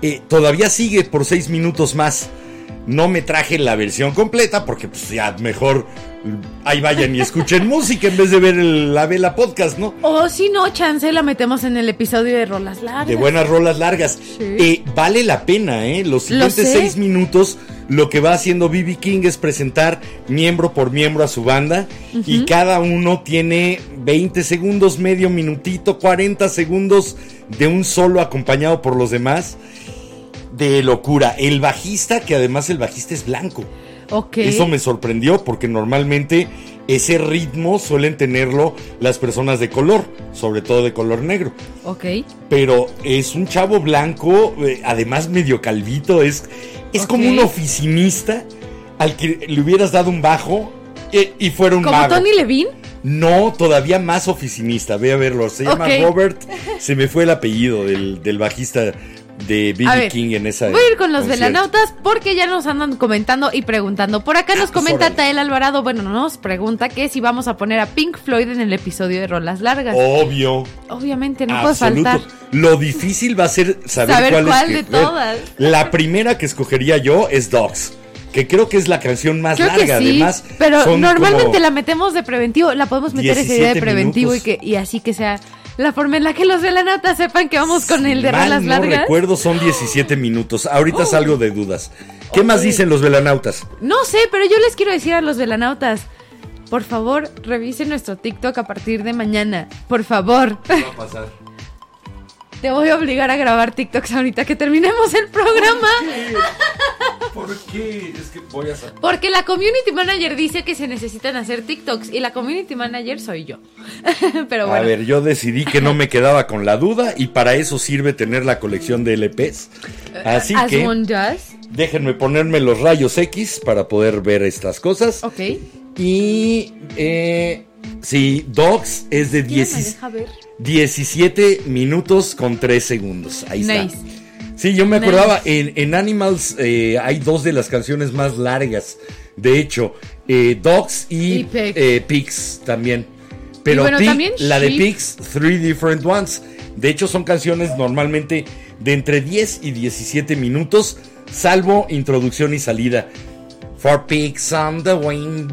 Eh, todavía sigue por seis minutos más. No me traje la versión completa porque pues ya mejor mm, ahí vayan y escuchen música en vez de ver el- la vela podcast, ¿no? O si no, chance la metemos en el episodio de Rolas Largas. De buenas rolas largas. Sí. Eh, vale la pena, ¿eh? Los siguientes seis minutos lo que va haciendo BB King es presentar miembro por miembro a su banda y cada uno tiene 20 segundos, medio minutito, 40 segundos de un solo acompañado por los demás. De locura. El bajista, que además el bajista es blanco. Eso me sorprendió porque normalmente ese ritmo suelen tenerlo las personas de color, sobre todo de color negro. Ok. Pero es un chavo blanco, eh, además medio calvito, es, es como un oficinista al que le hubieras dado un bajo eh, y fuera un ¿Como mago. Tony Levine? No, todavía más oficinista, ve a verlo. Se llama. Robert, se me fue el apellido del, del bajista de B.B. King en esa. Voy a ir con los concierto. velanautas porque ya nos andan comentando y preguntando. Por acá nos pues comenta órale. Tael Alvarado, bueno, nos pregunta que si vamos a poner a Pink Floyd en el episodio de Rolas Largas. Obvio. Obviamente, no puede faltar. Lo difícil va a ser saber, Saber cuál, cuál de todas. La primera que escogería yo es Dogs, que creo que es la canción más Creo larga. que sí, Además, pero normalmente la metemos de preventivo, la podemos meter ese día de 17 preventivo y que y así que sea la forma en la que los velanautas sepan que vamos con el de Mal no Largas. recuerdo, son 17 minutos. Ahorita Oh. salgo de dudas. ¿Qué más dicen los velanautas? No sé, pero yo les quiero decir a los velanautas, por favor, revisen nuestro TikTok a partir de mañana. Por favor. ¿Qué va a pasar? Te voy a obligar a grabar TikToks ahorita que terminemos el programa. ¿Por qué? Es que voy a. Porque la community manager dice que se necesitan hacer TikToks y la community manager soy yo. Pero bueno. A ver, yo decidí que no me quedaba con la duda y para eso sirve tener la colección de LPs. Así As que one does. déjenme ponerme los rayos X para poder ver estas cosas. Ok. Y eh, sí, Dogs es de ¿Quién me 10 deja ver? 17 minutos con 3 segundos. Ahí Nice. está. Sí, yo me Nice. acordaba, en, en Animals eh, hay dos de las canciones más largas. De hecho, eh, Dogs y, Y Pig. eh, Pigs también. Pero bueno, Pig- también la de. Pigs, Three Different Ones. De hecho, son canciones normalmente de entre 10 y 17 minutos, salvo introducción y salida. For Pigs on the Wing.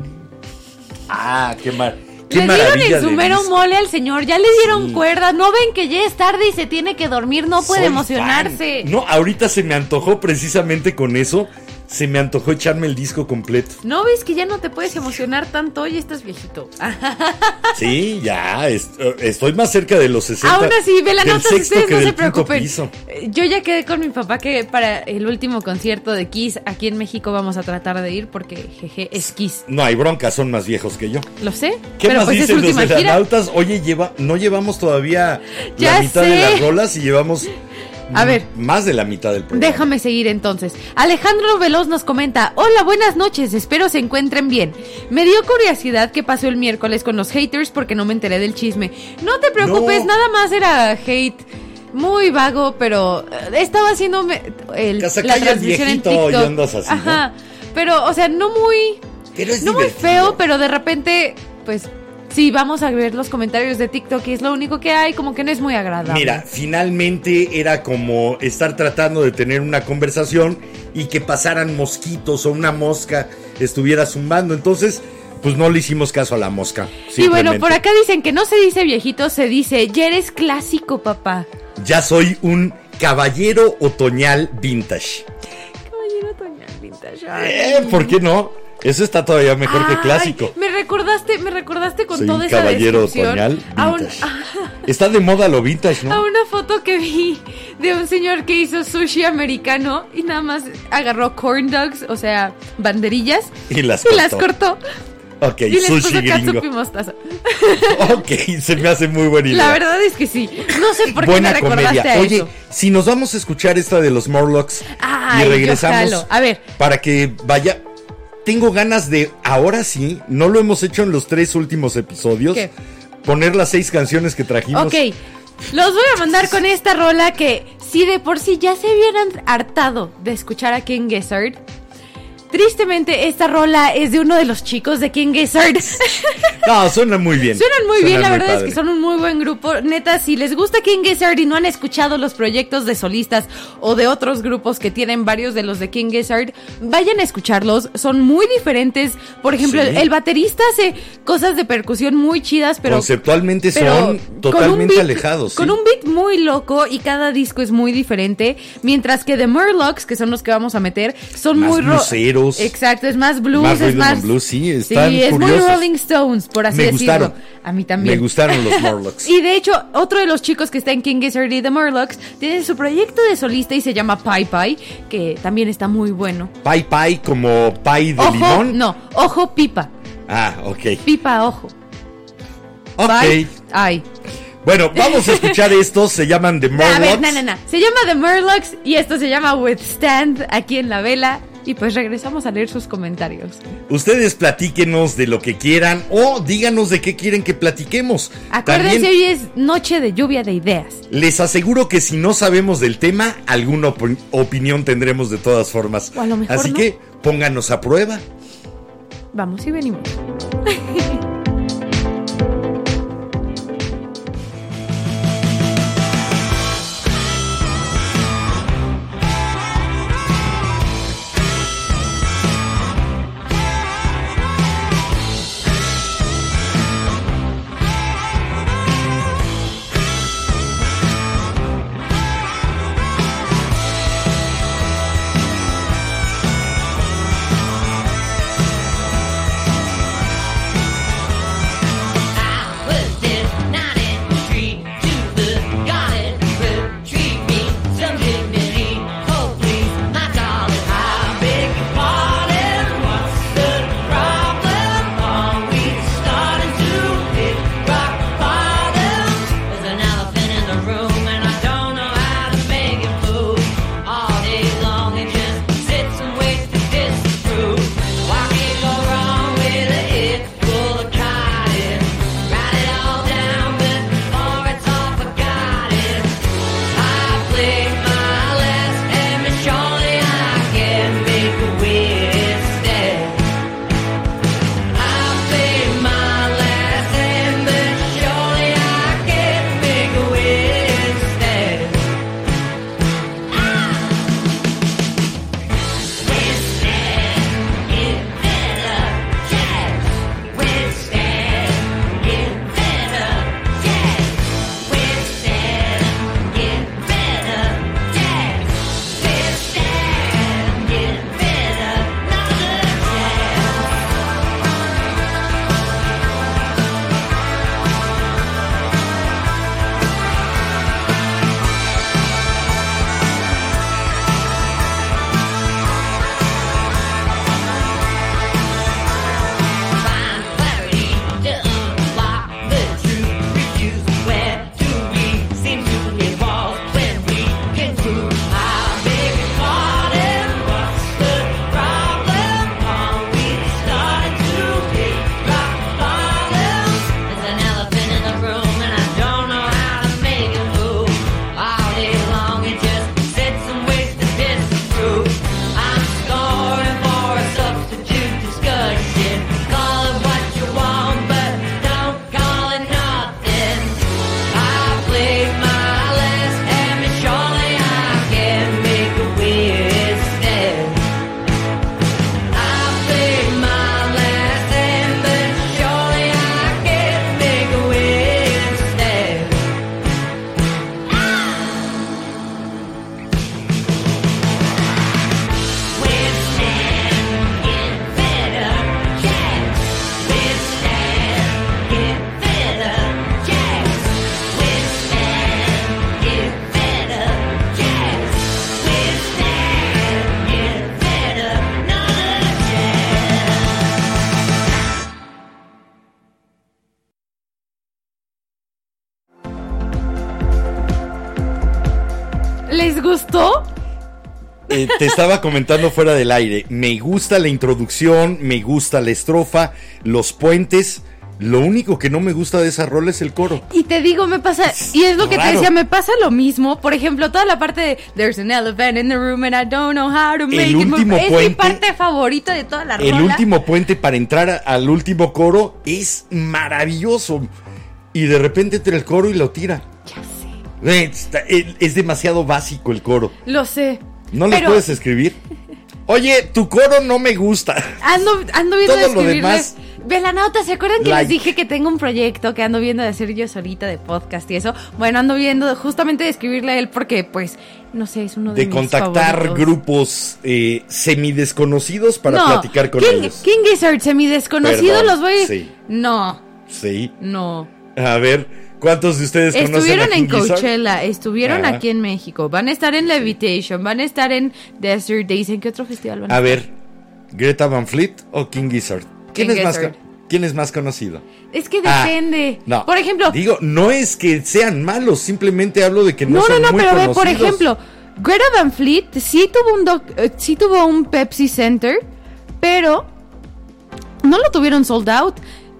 Ah, qué mal. Le dieron maravilla en su de mero disco. mole al señor, ya le dieron Sí. cuerda. No ven que ya es tarde y se tiene que dormir, no puede Soy emocionarse. fan. No, ahorita se me antojó precisamente con eso. Se me antojó echarme el disco completo. ¿No ves que ya no te puedes emocionar tanto? Hoy estás viejito. Sí, ya, est- estoy más cerca de los 60. Aún así, del velanotas, sexto ustedes no se preocupen. piso. Eh, Yo ya quedé con mi papá que para el último concierto de Kiss aquí en México vamos a tratar de ir porque jeje es Kiss. No hay bronca, son más viejos que yo. Lo sé, ¿Qué pero más pues es dicen los gira. velanautas? Oye, lleva, no llevamos todavía Ya la mitad de las rolas y llevamos A ver. más de la mitad del programa. Déjame seguir entonces. Alejandro Veloz nos comenta, hola, buenas noches, espero se encuentren bien. Me dio curiosidad qué pasó el miércoles con los haters porque no me enteré del chisme. No te preocupes, No. nada más era hate muy vago, pero eh, estaba haciendo el, el transmisión en TikTok. así, ¿no? Ajá, pero, o sea, no muy... Pero es no muy feo, pero de repente, pues... Sí, vamos a ver los comentarios de TikTok y es lo único que hay, como que no es muy agradable. Mira, finalmente era como estar tratando de tener una conversación y que pasaran mosquitos o una mosca estuviera zumbando. Entonces, pues no le hicimos caso a la mosca. Y bueno, por acá dicen que no se dice viejito, se dice, ya eres clásico, papá. Ya soy un caballero otoñal vintage. Caballero Toñal Vintage. ay. Eh, ¿Por qué no? Eso está todavía mejor que clásico. Me recordaste, me recordaste con Soy toda esa caballero descripción a, un-. Está de moda lo vintage, a ¿no? una foto que vi de un señor que hizo sushi americano y nada más agarró corn dogs, o sea, banderillas, Y las y las cortó. cortó. Ok, y les puso sushi gringo. y mostaza. Ok, se me hace muy buena idea. La verdad es que sí. No sé por qué Buena me recordaste comedia. a Oye, eso. si nos vamos a escuchar esta de los Morlocks Ay, y regresamos. A ver. para que vaya. Tengo ganas de, ahora sí, no lo hemos hecho en los tres últimos episodios, ¿Qué? poner las seis canciones que trajimos. Ok, los voy a mandar con esta rola que si de por sí ya se hubieran hartado de escuchar a King Gizzard. Tristemente, esta rola es de uno de los chicos de King Gizzard. No, suena muy bien. Suenan muy bien, la verdad es que son un muy buen grupo. Neta, si les gusta King Gizzard y no han escuchado los proyectos de solistas o de otros grupos que tienen varios de los de King Gizzard, vayan a escucharlos. Son muy diferentes. Por ejemplo, Sí. el, baterista hace cosas de percusión muy chidas, pero Conceptualmente pero son totalmente beat- alejados. Con un beat muy loco y cada disco es muy diferente. Mientras que The Murlocs, que son los que vamos a meter, son Más muy ro- Exacto, es más blues, Más es más. blues, sí, Sí, es muy. Rolling Stones, por así Me decirlo. gustaron. A mí también. Me gustaron los Morlocks. Y de hecho, otro de los chicos que está en King Gizzard y The Murlocs tiene su proyecto de solista y se llama Pai Pai, que también está muy bueno. Pai Pai como pie de Ojo, limón. no, Ojo Pipa. Ah, ok. Pipa, ojo. Ok. Bye. Ay. Bueno, vamos a escuchar estos. Se llaman The A ver, Morlocks. no, no, no. Se llama The Murlocs y esto se llama Withstand aquí en la vela. Y pues regresamos a leer sus comentarios. Ustedes platíquenos de lo que quieran o díganos de qué quieren que platiquemos. Acuérdense, También hoy es noche de lluvia de ideas. les aseguro que si no sabemos del tema, alguna op- opinión tendremos de todas formas. O a lo mejor Así no. que pónganos a prueba. Vamos y venimos. Eh, te estaba comentando fuera del aire. Me gusta la introducción, me gusta la estrofa, los puentes. Lo único que no me gusta de esa rola es el coro. Y te digo, me pasa, y es lo que te decía, me pasa lo mismo. Por ejemplo, toda la parte de There's an elephant in the room and I don't know how to make it move", último Es mi parte favorita de toda la El rola. último puente para entrar al último coro es maravilloso. Y de repente entra el coro y lo tira. Ya sé. Eh, eh, Es demasiado básico el coro. Lo sé. ¿No le Pero puedes escribir? Oye, tu coro no me gusta. Ando, ando viendo Todo de lo demás- Velanauta, ¿se acuerdan que Like. les dije que tengo un proyecto que ando viendo de hacer yo solita de podcast y eso? Bueno, ando viendo justamente de escribirle a él porque, pues, no sé, es uno de, De mis contactar favoritos. grupos eh, semidesconocidos para no, platicar con King, ellos. King Gizzard, semi desconocido, Perdón, los voy. sí. No, Sí. no. A ver, ¿cuántos de ustedes conocen Estuvieron a en? Coachella, estuvieron Ajá. aquí en México, van a estar en Levitation, van a estar en Desert Days. ¿En qué otro festival van a A estar? ver, ¿Greta Van Fleet o King Gizzard? ¿Quién King es más Gizzard. ¿Quién es más conocido? Es que Ah, depende. no. Por ejemplo, Digo, no es que sean malos, simplemente hablo de que no, no, no, son no, muy pero ve, por ejemplo, Greta Van Fleet sí tuvo un doc- eh, sí tuvo un Pepsi Center, pero no lo tuvieron sold out.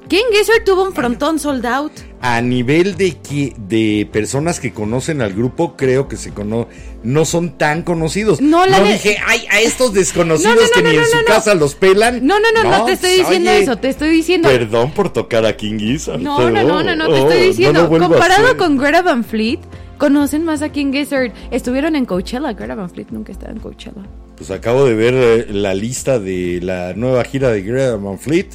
King Gizzard tuvo un frontón sold out. A nivel de que de personas que conocen al grupo, creo que se cono no son tan conocidos. No, la de- dije, ay, a estos desconocidos No, no, no, que no, ni en no, su no, no. casa los pelan. No, no, no, no, te estoy pues, diciendo oye, eso, te estoy diciendo. Perdón por tocar a King Gizzard. No, no, no, no, no, te Oh, estoy no diciendo. comparado con Greta Van Fleet, conocen más a King Gizzard. Estuvieron en Coachella. Greta Van Fleet nunca estaba en Coachella. Pues acabo de ver eh, la lista de la nueva gira de Greta Van Fleet.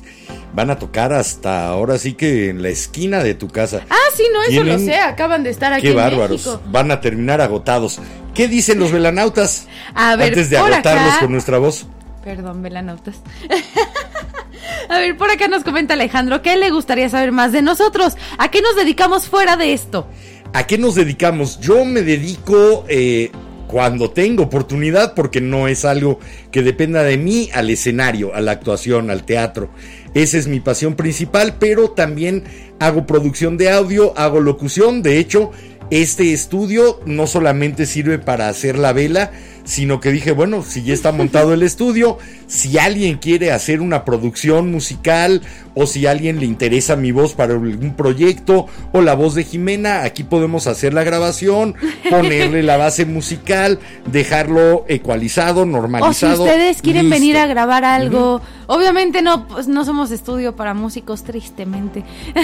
Van a tocar hasta ahora sí que en la esquina de tu casa. Ah, sí, no, eso lo sé. Acaban de estar aquí Qué en bárbaros. México. Van a terminar agotados. ¿Qué dicen los velanautas? A ver, Antes de agotarlos acá- con nuestra voz. Perdón, velanautas. A ver, por acá nos comenta Alejandro, ¿qué le gustaría saber más de nosotros? ¿A qué nos dedicamos fuera de esto? ¿A qué nos dedicamos? Yo me dedico eh, cuando tengo oportunidad, porque no es algo que dependa de mí, al escenario, a la actuación, al teatro. Esa es mi pasión principal, pero también hago producción de audio, hago locución. De hecho, este estudio no solamente sirve para hacer la vela, sino que dije, bueno, si ya está montado el estudio, si alguien quiere hacer una producción musical o si a alguien le interesa mi voz para algún proyecto o la voz de Jimena, aquí podemos hacer la grabación, ponerle la base musical, dejarlo ecualizado, O si normalizado. ustedes quieren listo. venir a grabar algo, obviamente no, pues no somos estudio para músicos, tristemente.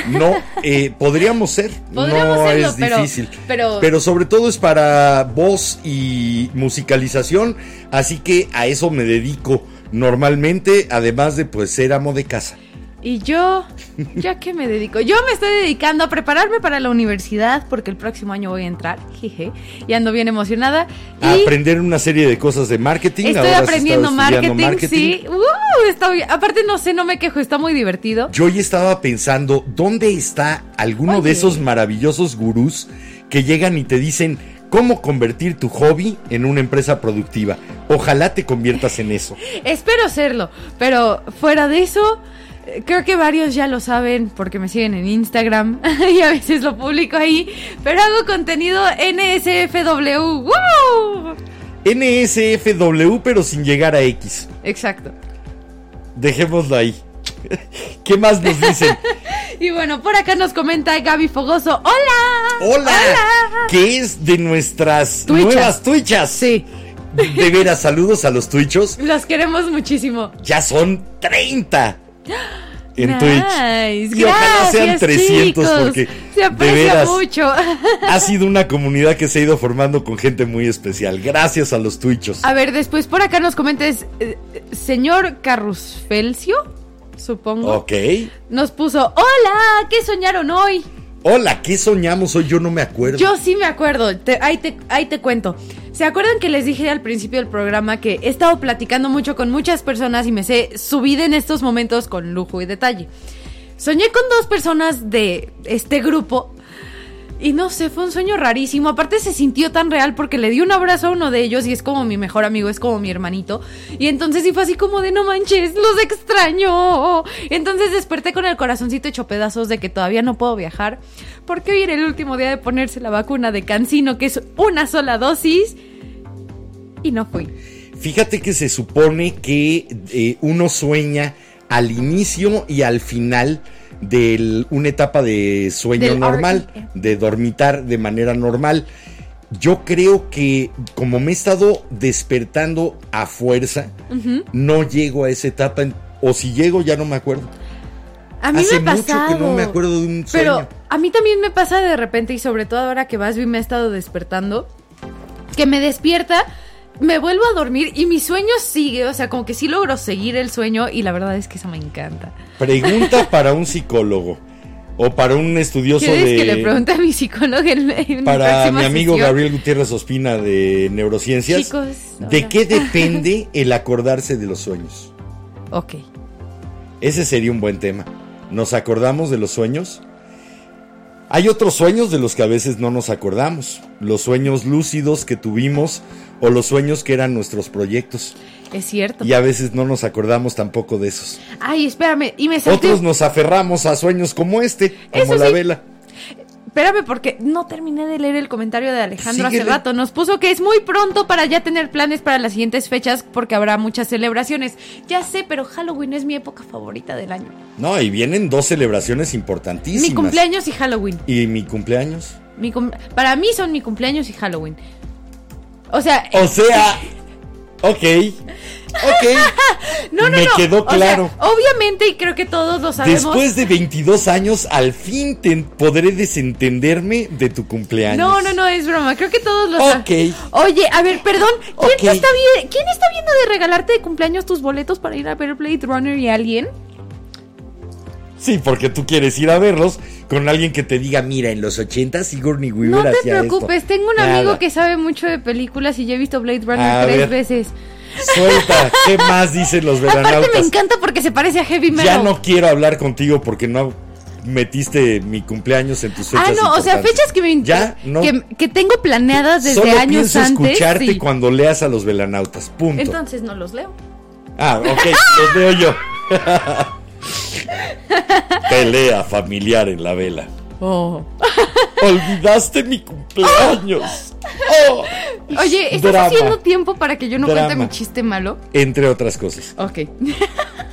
No, eh, podríamos ser. Podríamos no serlo, es pero- difícil. pero- sobre todo es para voz y musicalización. Así que a eso me dedico normalmente, además de pues ser amo de casa. Y yo, ¿ya qué me dedico? Yo me estoy dedicando a prepararme para la universidad porque el próximo año voy a entrar, jeje, y ando bien emocionada. A Y aprender una serie de cosas de marketing. estoy Ahora aprendiendo marketing, sí. Uh, está bien. Aparte no sé, no me quejo, está muy divertido. Yo ya estaba pensando, ¿dónde está alguno de esos maravillosos gurús que llegan y te dicen cómo convertir tu hobby en una empresa productiva? Ojalá te conviertas en eso. Espero serlo, pero fuera de eso, creo que varios ya lo saben porque me siguen en Instagram y a veces lo publico ahí, pero hago contenido NSFW. ¡Woo! NSFW pero sin llegar a X. Exacto. Dejémoslo ahí. ¿Qué más nos dicen? Y bueno, por acá nos comenta Gaby Fogoso. ¡Hola! Hola, ¿qué es de nuestras Twitchas. nuevas twitchas? Sí, De veras, saludos a los twitchos. los queremos muchísimo. Ya son 30 en Nice. Twitch. Y ojalá sean Gracias, 300 chicos. porque se de aprecia veras mucho. ha sido una comunidad que se ha ido formando con gente muy especial. Gracias a los twitchos. A ver, después por acá nos comentes, eh, señor Carrusfelcio, supongo. Ok. Nos puso, hola, ¿qué soñaron hoy? Hola, ¿qué soñamos hoy? Yo no me acuerdo. Yo sí me acuerdo, ahí, te, ahí te cuento. ¿Se acuerdan que les dije al principio del programa que he estado platicando mucho con muchas personas y me sé su vida en estos momentos con lujo y detalle? Soñé con dos personas de este grupo y no sé, fue un sueño rarísimo. Aparte se sintió tan real porque le di un abrazo a uno de ellos y es como mi mejor amigo, es como mi hermanito. Y entonces sí fue así como de no manches, los extraño. Entonces desperté con el corazoncito hecho pedazos de que todavía no puedo viajar porque hoy era el último día de ponerse la vacuna de Cancino, que es una sola dosis. Y no fui. Fíjate que se supone que eh, uno sueña al inicio y al final de una etapa de sueño Del normal, REM. de dormitar de manera normal. Yo creo que como me he estado despertando a fuerza, no llego a esa etapa, en- o si llego ya no me acuerdo. A mí Hace me ha mucho que no me acuerdo de un Pero sueño. a mí también me pasa de repente y sobre todo ahora que Basby me ha estado despertando, que me despierta, me vuelvo a dormir y mi sueño sigue, o sea, como que sí logro seguir el sueño y la verdad es que eso me encanta. Pregunta para un psicólogo o para un estudioso ¿Quieres de... que le pregunte a mi psicólogo en, en para mi amigo sesión? Gabriel Gutiérrez Ospina de Neurociencias. Chicos, ¿De qué depende el acordarse de los sueños? Ok. Ese sería un buen tema. ¿Nos acordamos de los sueños? Hay otros sueños de los que a veces no nos acordamos. Los sueños lúcidos que tuvimos o los sueños que eran nuestros proyectos. Es cierto. Y a veces no nos acordamos tampoco de esos. Ay, espérame, y me. Otros nos aferramos a sueños como este, como Eso la sí. vela. Espérame, porque no terminé de leer el comentario de Alejandro hace rato. Nos puso que es muy pronto para ya tener planes para las siguientes fechas porque habrá muchas celebraciones. Ya sé, pero Halloween es mi época favorita del año. No, y vienen dos celebraciones importantísimas. Mi cumpleaños y Halloween. ¿Y mi cumpleaños? Mi cum- para mí son mi cumpleaños y Halloween. O sea, O sea, ok, ok. no, no, me no. quedó O sea, claro. obviamente, y creo que todos lo sabemos. Después de 22 años, al fin te podré desentenderme de tu cumpleaños. No, no, no, es broma. Creo que todos lo saben. Oye, a ver, perdón. ¿Quién, Ok. te está ¿Quién está viendo de regalarte de cumpleaños tus boletos para ir a ver Blade Runner y alguien? Sí, porque tú quieres ir a verlos con alguien que te diga, mira, en los 80 Sigourney Weaver No te hacía preocupes, esto". tengo un Nada. amigo que sabe mucho de películas y ya he visto Blade Runner A tres ver. veces. Suelta, ¿qué más dicen los Aparte me veranautas? encanta porque se parece a Heavy Metal. Ya no quiero hablar contigo porque no metiste mi cumpleaños en tus fechas Ah, no, o sea, fechas que me Ya, no. que, que tengo planeadas desde Solo años pienso antes. escucharte sí. cuando leas a los velanautas, punto. Entonces no los leo. Ah, ok, los veo yo. Pelea familiar en la vela. Oh. Olvidaste mi cumpleaños. Oh. Oye, ¿estás Drama. haciendo tiempo para que yo no cuente mi chiste malo? Entre otras cosas. Ok.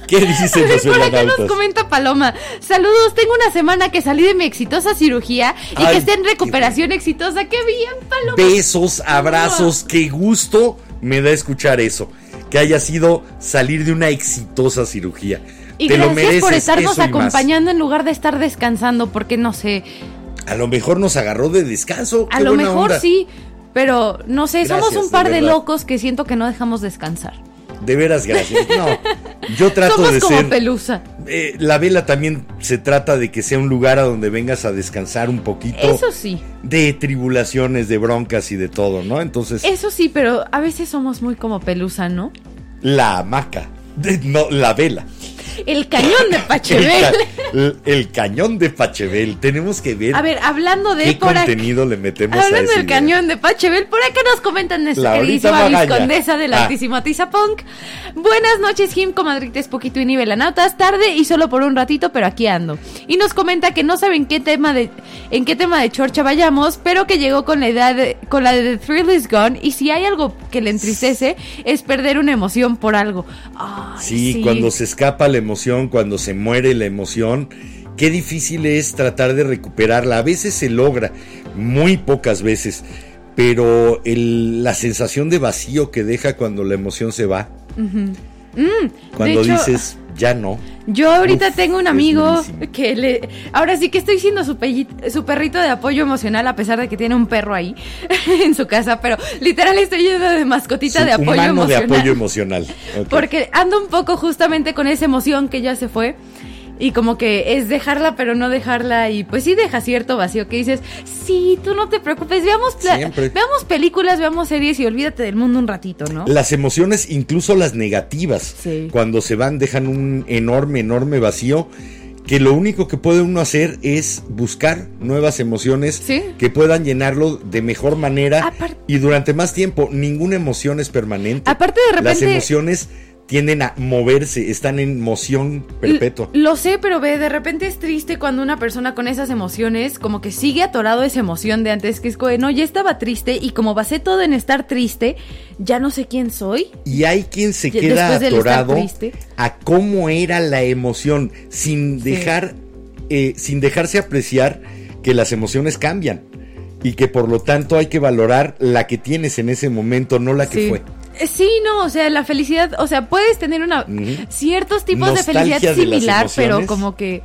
¿Qué dicen los Por acá nos comenta Paloma. Saludos, tengo una semana que salí de mi exitosa cirugía y Ay, que esté en recuperación exitosa. ¡Qué bien, Paloma! Besos, abrazos, qué gusto me da escuchar eso. Que haya sido salir de una exitosa cirugía. Y Te lo gracias mereces. por estarnos acompañando en lugar de estar descansando, porque no sé, A lo mejor nos agarró de descanso. a qué lo mejor onda. sí, pero no sé, somos un par de locos que siento que no dejamos descansar. De veras, gracias. No, yo trato somos de como ser. pelusa. Eh, la vela también se trata de que sea un lugar a donde vengas a descansar un poquito Eso sí, de tribulaciones, de broncas y de todo, ¿no? Entonces, eso sí, pero a veces somos muy como pelusa, ¿no? la hamaca, no, la vela. El cañón de El, Pachebel. ca- el- cañón de Pachebel. Tenemos que ver A ver, hablando de qué por contenido le metemos a Hablando del video. cañón de Pachebel, por acá nos comentan nuestra queridísima viscondesa de la Ah. altísima Tiza Punk. Buenas noches, Jim, comadrites, poquito y nivelanautas. Tarde y solo por un ratito, pero aquí ando. Y nos comenta que no saben qué tema de, en qué tema de chorcha vayamos, pero que llegó con la idea de, con la de The Thrill is Gone. Y si hay algo que le entristece, es perder una emoción por algo. Ay, Sí, cuando se escapa la emoción, cuando se muere la emoción, qué difícil es tratar de recuperarla. A veces se logra, muy pocas veces, pero la sensación de vacío que deja cuando la emoción se va, cuando de hecho- dices, ya no. Yo ahorita Uf, tengo un amigo que le... Ahora sí que estoy siendo su, perrito de apoyo emocional a pesar de que tiene un perro ahí en su casa, pero literal estoy yendo de mascotita Su de apoyo emocional. de apoyo emocional. Porque ando un poco justamente con esa emoción que ya se fue. Y como que es dejarla, pero no dejarla. Y pues sí deja cierto vacío que dices, sí, tú no te preocupes, veamos, veamos películas, veamos series y olvídate del mundo un ratito, ¿no? Las emociones, incluso las negativas, Sí. cuando se van, dejan un enorme, enorme vacío, que lo único que puede uno hacer es buscar nuevas emociones Sí. que puedan llenarlo de mejor manera Apar- y durante más tiempo. Ninguna emoción es permanente. Aparte de Las repente- emociones tienden a moverse, están en moción perpetua. L- Lo sé, pero ve, de repente es triste cuando una persona con esas emociones, como que sigue atorado esa emoción de antes, que es como, no, ya estaba triste y como basé todo en estar triste, ya no sé quién soy. Y hay quien se queda atorado a cómo era la emoción, sin Sí. dejar, eh, sin dejarse apreciar que las emociones cambian y que por lo tanto hay que valorar la que tienes en ese momento, no la que Sí. fue. Eh, Sí, no, o sea, la felicidad, o sea, puedes tener una ciertos tipos de Nostalgia felicidad de similar, pero como que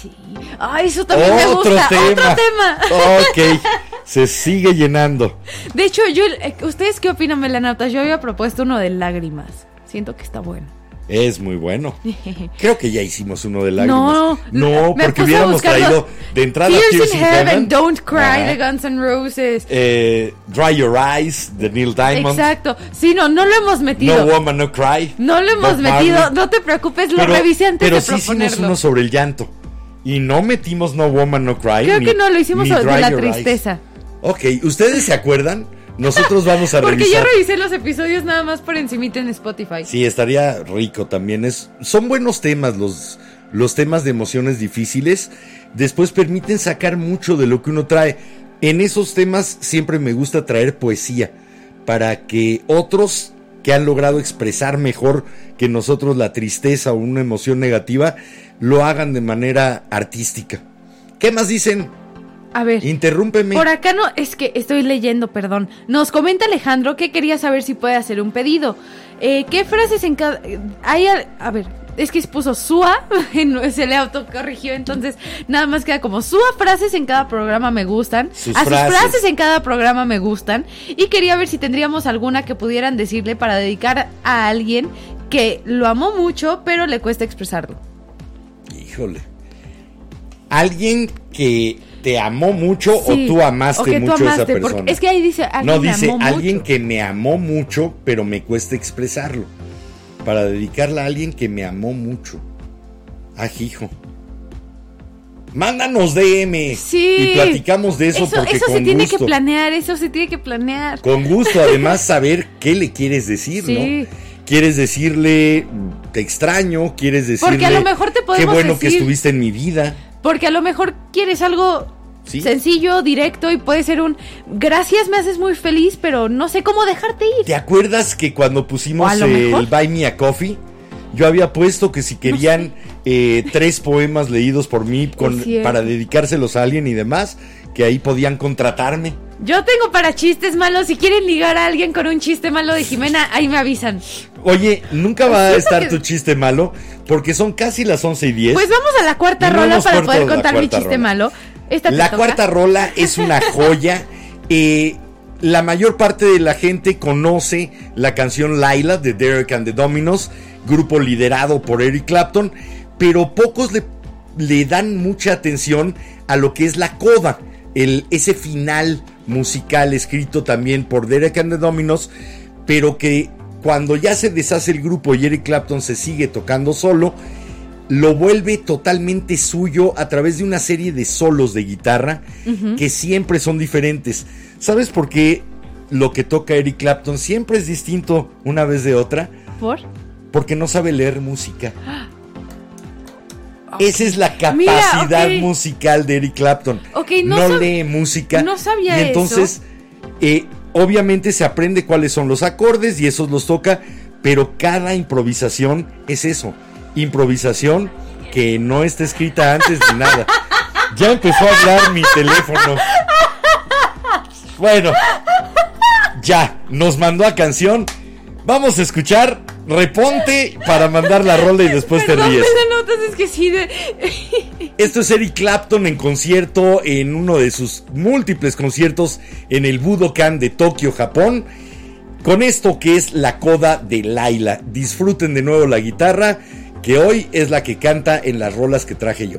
sí. Ay, eso también me gusta. tema. Otro tema. Ok, se sigue llenando. De hecho, yo eh, ¿ustedes qué opinan, Melanautas? Yo había propuesto uno de lágrimas. Siento que está bueno. Es muy bueno. Creo que ya hicimos uno de lágrimas. No, no, porque hubiéramos traído de entrada Tears, Tears in Heaven, Heaven. Don't Cry de Guns N' Roses. Eh, Dry Your Eyes de Neil Diamond. Exacto. Sí, no, no lo hemos metido. No Woman No Cry. No lo hemos Bob metido. Marley. No te preocupes, lo pero, revisé antes pero de sí hicimos uno sobre el llanto. Y no metimos No Woman No Cry. Creo ni- que no, lo hicimos Dry la Your Eyes. tristeza. Ok, ¿ustedes se acuerdan? Nosotros vamos a Porque revisar. yo revisé los episodios nada más por encimita en Spotify. Sí, estaría rico también. Es, son buenos temas los, los temas de emociones difíciles. Después permiten sacar mucho de lo que uno trae. En esos temas siempre me gusta traer poesía para que otros que han logrado expresar mejor que nosotros la tristeza o una emoción negativa lo hagan de manera artística. ¿Qué más dicen? A ver. Interrúmpeme. Por acá no, es que estoy leyendo, perdón. Nos comenta Alejandro que quería saber si puede hacer un pedido. Eh, ¿Qué frases en cada... Hay, a ver, es que puso SUA, se le autocorrigió, entonces nada más queda como SUA frases en cada programa me gustan. Sus a sus frases. frases en cada programa me gustan. Y quería ver si tendríamos alguna que pudieran decirle para dedicar a alguien que lo amó mucho, pero le cuesta expresarlo. Híjole. Alguien que te amó mucho Sí, o tú amaste o que tú mucho a esa persona. es que ahí dice, alguien no, me dice amó alguien mucho. que me amó mucho, pero me cuesta expresarlo. Para dedicarla a alguien que me amó mucho. Ah, hijo. Mándanos DM Sí. y platicamos de eso, Eso, porque eso con se tiene gusto, que planear, eso se tiene que planear. con gusto, además saber qué le quieres decir, Sí. ¿no? Quieres decirle te extraño, quieres decirle Porque a lo mejor te qué podemos bueno que estuviste en mi vida. Porque a lo mejor quieres algo Sí. sencillo, directo y puede ser un gracias, me haces muy feliz, pero no sé cómo dejarte ir. ¿Te acuerdas que cuando pusimos el Buy Me a Coffee, yo había puesto que si querían eh, tres poemas leídos por mí con- para dedicárselos a alguien y demás, que ahí podían contratarme? Yo tengo para chistes malos. Si quieren ligar a alguien con un chiste malo de Jimena, ahí me avisan. Oye, nunca va a estar que- tu chiste malo, porque son casi las 11 y 10. Pues vamos a la cuarta no rola para poder contar mi chiste rola. malo. Esta La toca. cuarta rola es una joya. Eh, la mayor parte de la gente conoce la canción Laila de Derek and the Dominos, grupo liderado por Eric Clapton, pero pocos le, le dan mucha atención a lo que es la coda, el, ese final musical escrito también por Derek and the Dominos, pero que cuando ya se deshace el grupo y Eric Clapton se sigue tocando solo, lo vuelve totalmente suyo a través de una serie de solos de guitarra que siempre son diferentes. ¿Sabes por qué lo que toca Eric Clapton siempre es distinto una vez de otra? ¿Por? Porque no sabe leer música. Esa es la Mira, capacidad musical de Eric Clapton. No lee música. no sabía Y entonces, eh, obviamente se aprende cuáles son los acordes y esos los toca, pero cada improvisación es eso. Improvisación que no está escrita antes ni nada. Ya empezó a hablar mi teléfono. Bueno, ya, nos mandó a canción. Vamos a escuchar Reponte para mandar la rola y después te ríes. notas, es que sí. de- Esto es Eric Clapton en concierto en uno de sus múltiples conciertos en el Budokan de Tokio, Japón. Con esto que es la coda de Laila. Disfruten de nuevo la guitarra, que hoy es la que canta en las rolas que traje yo.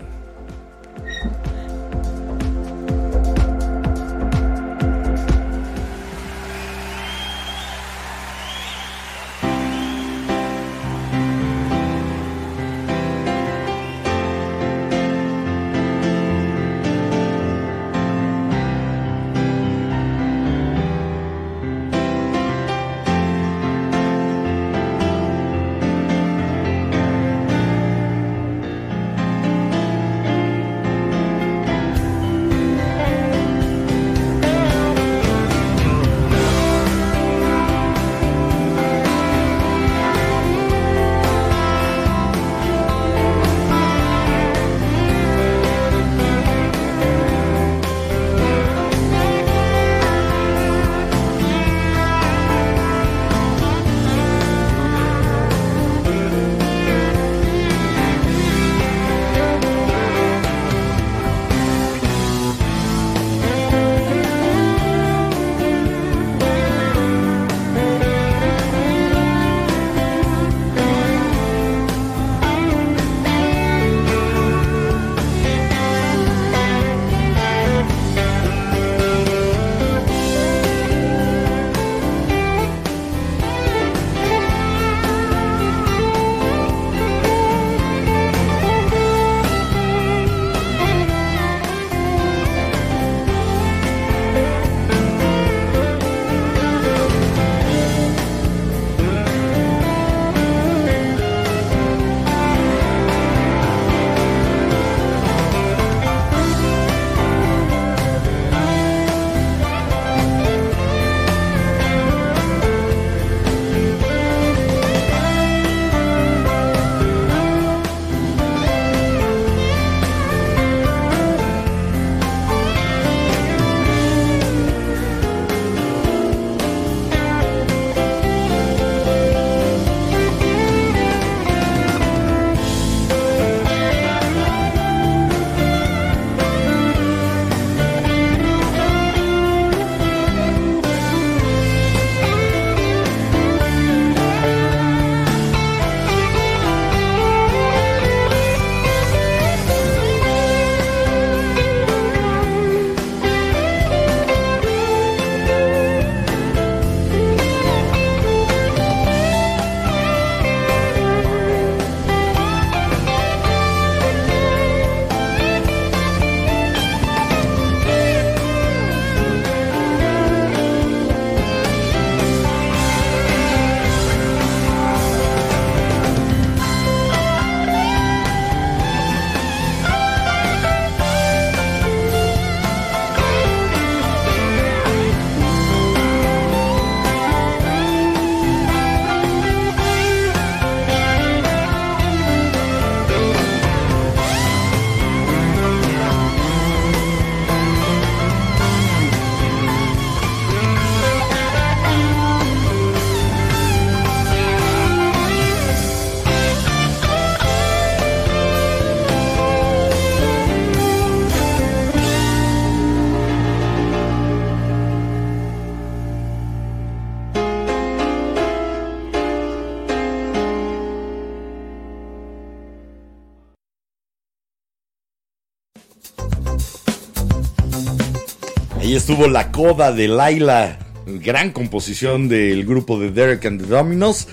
Estuvo la coda de Laila, gran composición del grupo de Derek and the Dominos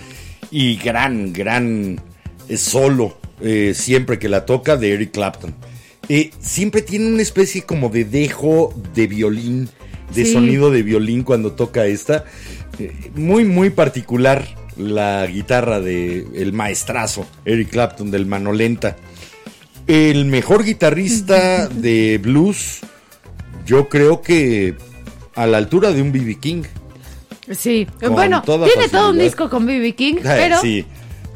y gran, gran eh, solo eh, siempre que la toca de Eric Clapton. Eh, siempre tiene una especie como de dejo de violín, de Sí. sonido de violín cuando toca esta. Eh, muy, muy particular la guitarra de el maestrazo Eric Clapton del Mano Lenta. El mejor guitarrista de blues, yo creo que a la altura de un BB King. Sí, Con bueno, toda tiene todo un facilidad. disco con BB King, Ay, pero... Sí,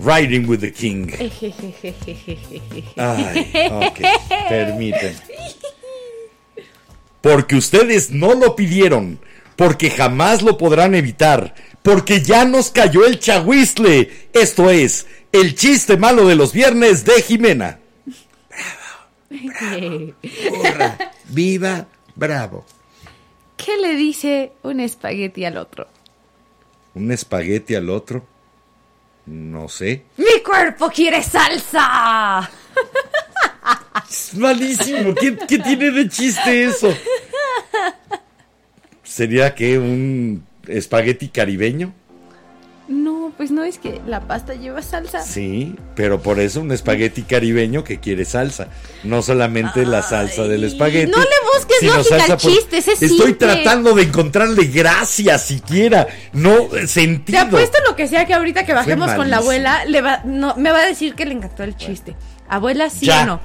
Riding with the King. Ay, ok, permiten. Porque ustedes no lo pidieron, porque jamás lo podrán evitar, porque ya nos cayó el chahuizle. Esto es el chiste malo de los viernes de Jimena. Hurra, viva, bravo. ¿Qué le dice un espagueti al otro? Un espagueti al otro. No sé. ¡Mi cuerpo quiere salsa! Es malísimo. ¿Qué, qué tiene de chiste eso? ¿Sería que un espagueti caribeño? No, pues no es que la pasta lleva salsa. Sí, pero por eso un espagueti caribeño que quiere salsa. No solamente la salsa del espagueti. no le busques lógica al por- chiste, Estoy simple. tratando de encontrarle gracia siquiera, no eh, Te sentido. apuesto lo que sea que ahorita que bajemos con la abuela, le va, no, me va a decir que le encantó el chiste. Abuela, sí ya, o no.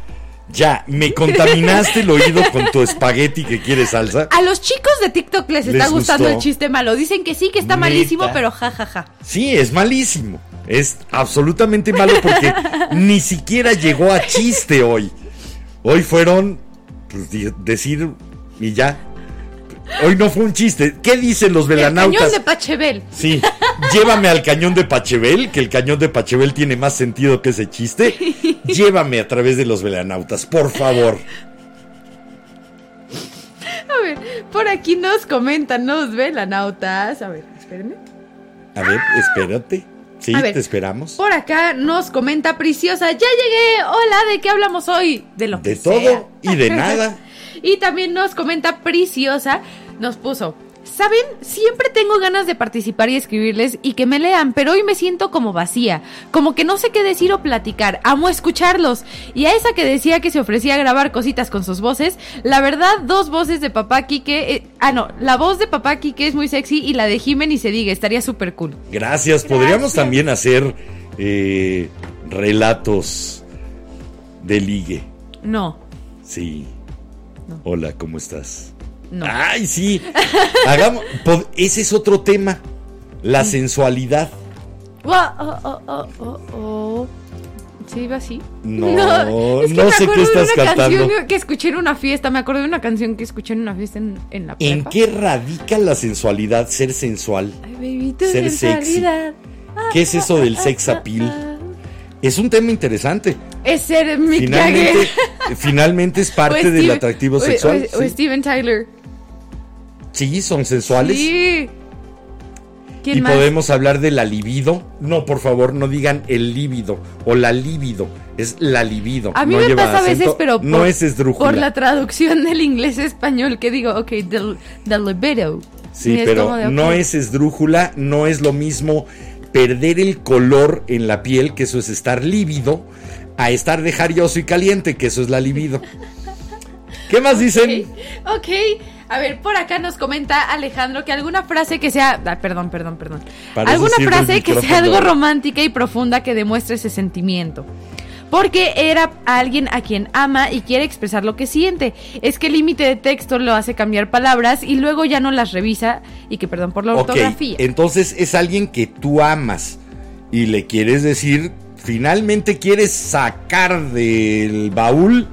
Ya, me contaminaste el oído con tu espagueti que quiere salsa. A los chicos de TikTok les está ¿Les gustando gustó? el chiste malo. Dicen que sí, que está Neta. malísimo, pero ja, ja, ja. Sí, es malísimo. Es absolutamente malo porque ni siquiera llegó a chiste hoy. Hoy fueron pues, decir y ya. Hoy no fue un chiste. ¿Qué dicen los El cañón velanautas? de Pachebel. Sí, llévame al cañón de Pachebel, que el cañón de Pachebel tiene más sentido que ese chiste. Llévame a través de los velanautas, por favor. A ver, por aquí nos comentan, nos velanautas. A ver, espérenme. A ver, espérate. Sí, ver. te esperamos. Por acá nos comenta Preciosa, ya llegué, hola, ¿de qué hablamos hoy? De lo que De todo sea. y de nada. y también nos comenta Preciosa, nos puso, ¿saben? Siempre tengo ganas de participar y escribirles y que me lean, pero hoy me siento como vacía, como que no sé qué decir o platicar, amo escucharlos. Y a esa que decía que se ofrecía a grabar cositas con sus voces, la verdad, dos voces de papá Quique, eh, ah no, la voz de papá Quique es muy sexy y la de Jimen y se diga, estaría súper cool. Gracias. Podríamos también hacer eh, relatos de ligue. No, Sí. No. Hola, ¿cómo estás? no. Ay, sí. Hagamos. ese es otro tema. La sensualidad. Oh, oh, oh, oh, oh, oh. ¿Sí iba así? No, es que no me sé qué de estás una cantando. canción que escuché en una fiesta. Me acuerdo de una canción que escuché en una fiesta en, en la ¿En prepa. qué radica la sensualidad? Ser sensual. Ay, baby, Ser sexy? sensualidad. ¿Qué es eso del sex appeal? Es un tema interesante. Es ser Mick Finalmente, Jagger. finalmente es parte del atractivo sexual. O, o sí. Steven Tyler. Sí, son sensuales. Sí. ¿Quién y más? podemos hablar de la libido. No, por favor, no digan el líbido o la libido. Es la libido. A mí no me lleva pasa a veces, pero no es esdrújula. por la traducción del inglés a español que digo, ok, the, the libido. Sí, pero no es esdrújula, no es lo mismo perder el color en la piel, que eso es estar lívido, a estar de jarioso y caliente, que eso es la libido. ¿Qué más dicen? Ok, ok. A ver, por acá nos comenta Alejandro que alguna frase que sea. ah, perdón, perdón, perdón. Alguna frase que sea algo romántica y profunda que demuestre ese sentimiento. Porque era alguien a quien ama y quiere expresar lo que siente. Es que el límite de texto lo hace cambiar palabras y luego ya no las revisa. Y que perdón por la ortografía. entonces es alguien que tú amas y le quieres decir, finalmente quieres sacar del baúl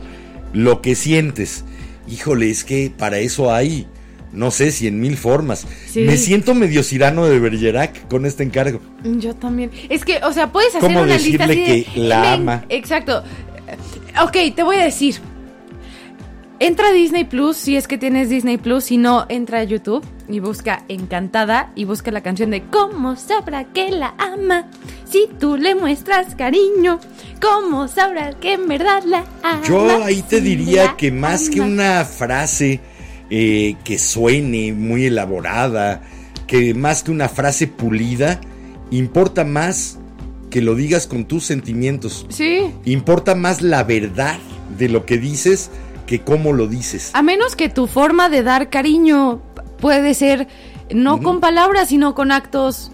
lo que sientes. Híjole, es que para eso hay, no sé, cien mil formas. Sí. Me siento medio Cirano de Bergerac con este encargo. Yo también. Es que, o sea, puedes hacer ¿Cómo una lista decirle así de, que la "Me en- ama"? Exacto. Ok, te voy a decir. Entra a Disney Plus si es que tienes Disney Plus. Si no, entra a YouTube y busca Encantada y busca la canción de ¿Cómo sabrá que la ama? Si tú le muestras cariño, ¿cómo sabrá que en verdad la ama? Yo ahí te diría que más que una frase eh, que suene muy elaborada, que más que una frase pulida, importa más que lo digas con tus sentimientos. Sí. Importa más la verdad de lo que dices que cómo lo dices. A menos que tu forma de dar cariño puede ser no con palabras, sino con actos.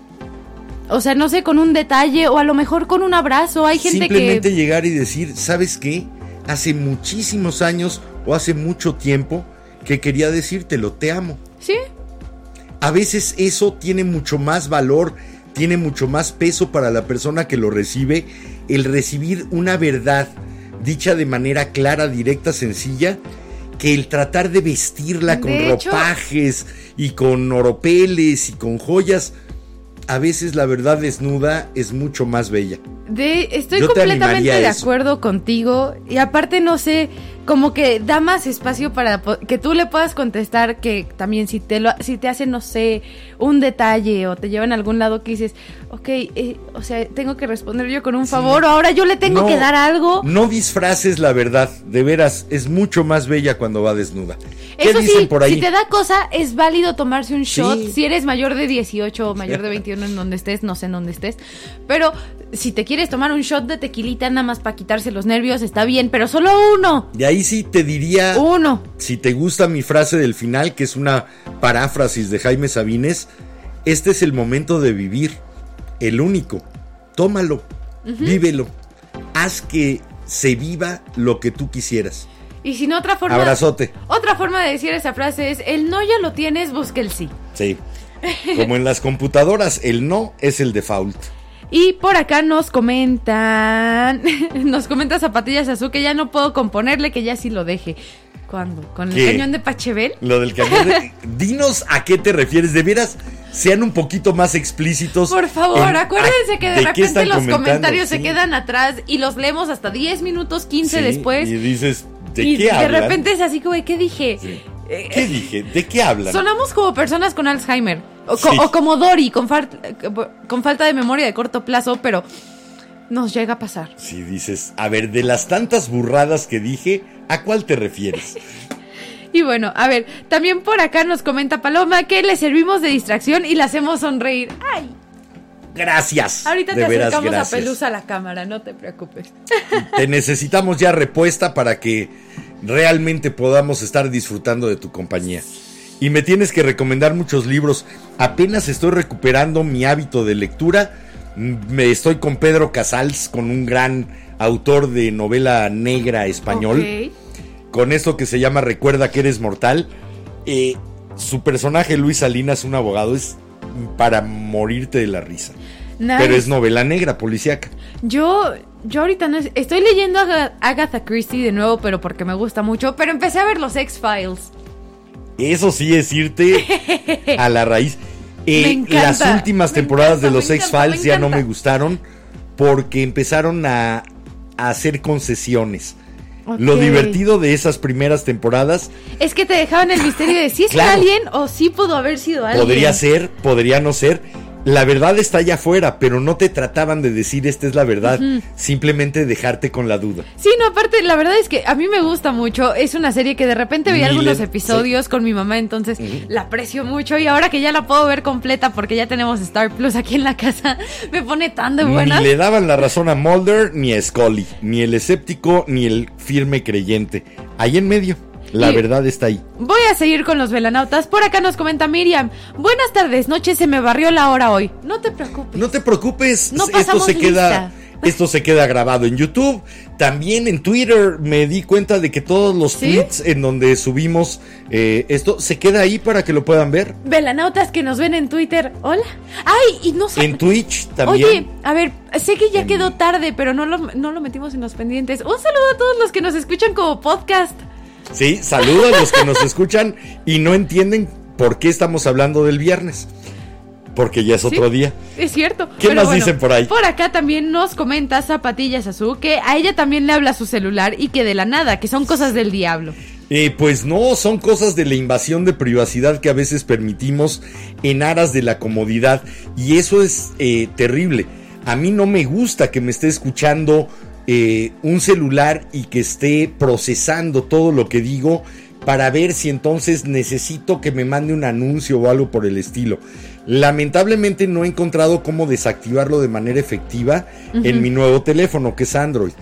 O sea, no sé, con un detalle o a lo mejor con un abrazo. Hay gente Simplemente que. llegar y decir, ¿sabes qué? Hace muchísimos años o hace mucho tiempo que quería decírtelo, te amo. Sí. A veces eso tiene mucho más valor, tiene mucho más peso para la persona que lo recibe, el recibir una verdad dicha de manera clara, directa, sencilla, que el tratar de vestirla con De hecho- ropajes y con oropeles y con joyas. A veces la verdad desnuda es mucho más bella. De, estoy Yo completamente de acuerdo contigo. Y aparte, no sé, como que da más espacio para que tú le puedas contestar que también si te, lo, si te hacen, no sé, un detalle o te llevan a algún lado que dices, ok, eh, o sea, tengo que responder yo con un favor o ahora yo le tengo No, que dar algo. No disfraces la verdad, de veras, es mucho más bella cuando va desnuda. ¿Qué Eso dicen sí, por ahí? si te da cosa, es válido tomarse un shot. Sí. Si eres mayor de 18 o mayor de 21 en donde estés, no sé en dónde estés. Pero si te quieres tomar un shot de tequilita nada más para quitarse los nervios, está bien, pero solo uno. Y ahí sí te diría, Uno. si te gusta mi frase del final, que es una paráfrasis de Jaime Sabines, este es el momento de vivir, el único. Tómalo, vívelo, haz que se viva lo que tú quisieras. Y si no, otra forma. Abrazote. Otra forma de decir esa frase es: el no ya lo tienes, busca el sí. Sí. Como en las computadoras, el no es el default. Y por acá nos comentan. Nos comenta Zapatillas Azul que ya no puedo componerle, que ya sí lo deje. ¿Cuándo? ¿Con el ¿Qué? cañón de Pachebel? Lo del cañón de- Dinos a qué te refieres. De veras, sean un poquito más explícitos. Por favor, en- acuérdense que de, repente los comentarios se quedan atrás y los leemos hasta 10 minutos, 15 Sí, después. Y dices, ¿de y qué de hablan? repente es así como, ¿qué dije? Sí. Eh, ¿Qué dije? ¿De qué hablan? Sonamos como personas con Alzheimer. O, co- Sí. o como Dory, con, fal- con falta de memoria de corto plazo, pero nos llega a pasar. Si dices, a ver, de las tantas burradas que dije, ¿a cuál te refieres? Y bueno, a ver, también por acá nos comenta Paloma que le servimos de distracción y la hacemos sonreír. Ay, Gracias. ahorita te veras, acercamos gracias. a Pelusa a la cámara, no te preocupes. Te necesitamos ya repuesta para que realmente podamos estar disfrutando de tu compañía. Y me tienes que recomendar muchos libros. Apenas estoy recuperando mi hábito de lectura. Mm, Me estoy con Pedro Casals, con un gran autor de novela negra español. Con esto que se llama Recuerda que eres mortal. Eh, su personaje Luis Salinas, un abogado, es para morirte de la risa. Nice. Pero es novela negra, policíaca. Yo, yo ahorita no es- estoy leyendo a Agatha Christie de nuevo, pero porque me gusta mucho. Pero empecé a ver los X-Files. Eso sí es irte a la raíz. Eh, Me encanta, las últimas me temporadas encanta, de los X-Files ya no me gustaron porque empezaron a, a hacer concesiones. Lo divertido de esas primeras temporadas Es que te dejaban el misterio de si es Claro. alguien o si pudo haber sido alguien. podría ser, podría no ser. La verdad está allá afuera, pero no te trataban de decir esta es la verdad, simplemente dejarte con la duda. Sí, no, aparte, la verdad es que a mí me gusta mucho. Es una serie que de repente veía algunos episodios con mi mamá, entonces la aprecio mucho. Y ahora que ya la puedo ver completa porque ya tenemos Star Plus aquí en la casa, me pone tan de buena. Ni le daban la razón a Mulder ni a Scully, ni el escéptico ni el firme creyente. Ahí en medio, la Y- verdad está ahí. Voy a seguir con los velanautas. Por acá nos comenta Miriam. Buenas tardes, noche, se me barrió la hora hoy. No te preocupes. No te preocupes, No esto se queda esto se queda grabado en YouTube, también en Twitter me di cuenta de que todos los ¿Sí? tweets en donde subimos eh, esto se queda ahí para que lo puedan ver. Velanautas que nos ven en Twitter. Hola. Ay, y no sé. En Twitch también. Oye, a ver, sé que ya En- quedó tarde, pero no lo, no lo metimos en los pendientes. Un saludo a todos los que nos escuchan como podcast. Sí, saludos a los que nos escuchan y no entienden por qué estamos hablando del viernes. Porque ya es otro Sí, día. Es cierto. ¿Qué más dicen por ahí? Por acá también nos comenta Zapatillas Azul que a ella también le habla su celular y que de la nada, que son cosas del diablo. Eh, pues no, son cosas de la invasión de privacidad que a veces permitimos en aras de la comodidad y eso es eh, terrible. A mí no me gusta que me esté escuchando eh, un celular y que esté procesando todo lo que digo para ver si entonces necesito que me mande un anuncio o algo por el estilo. Lamentablemente no he encontrado cómo desactivarlo de manera efectiva en mi nuevo teléfono, que es Android.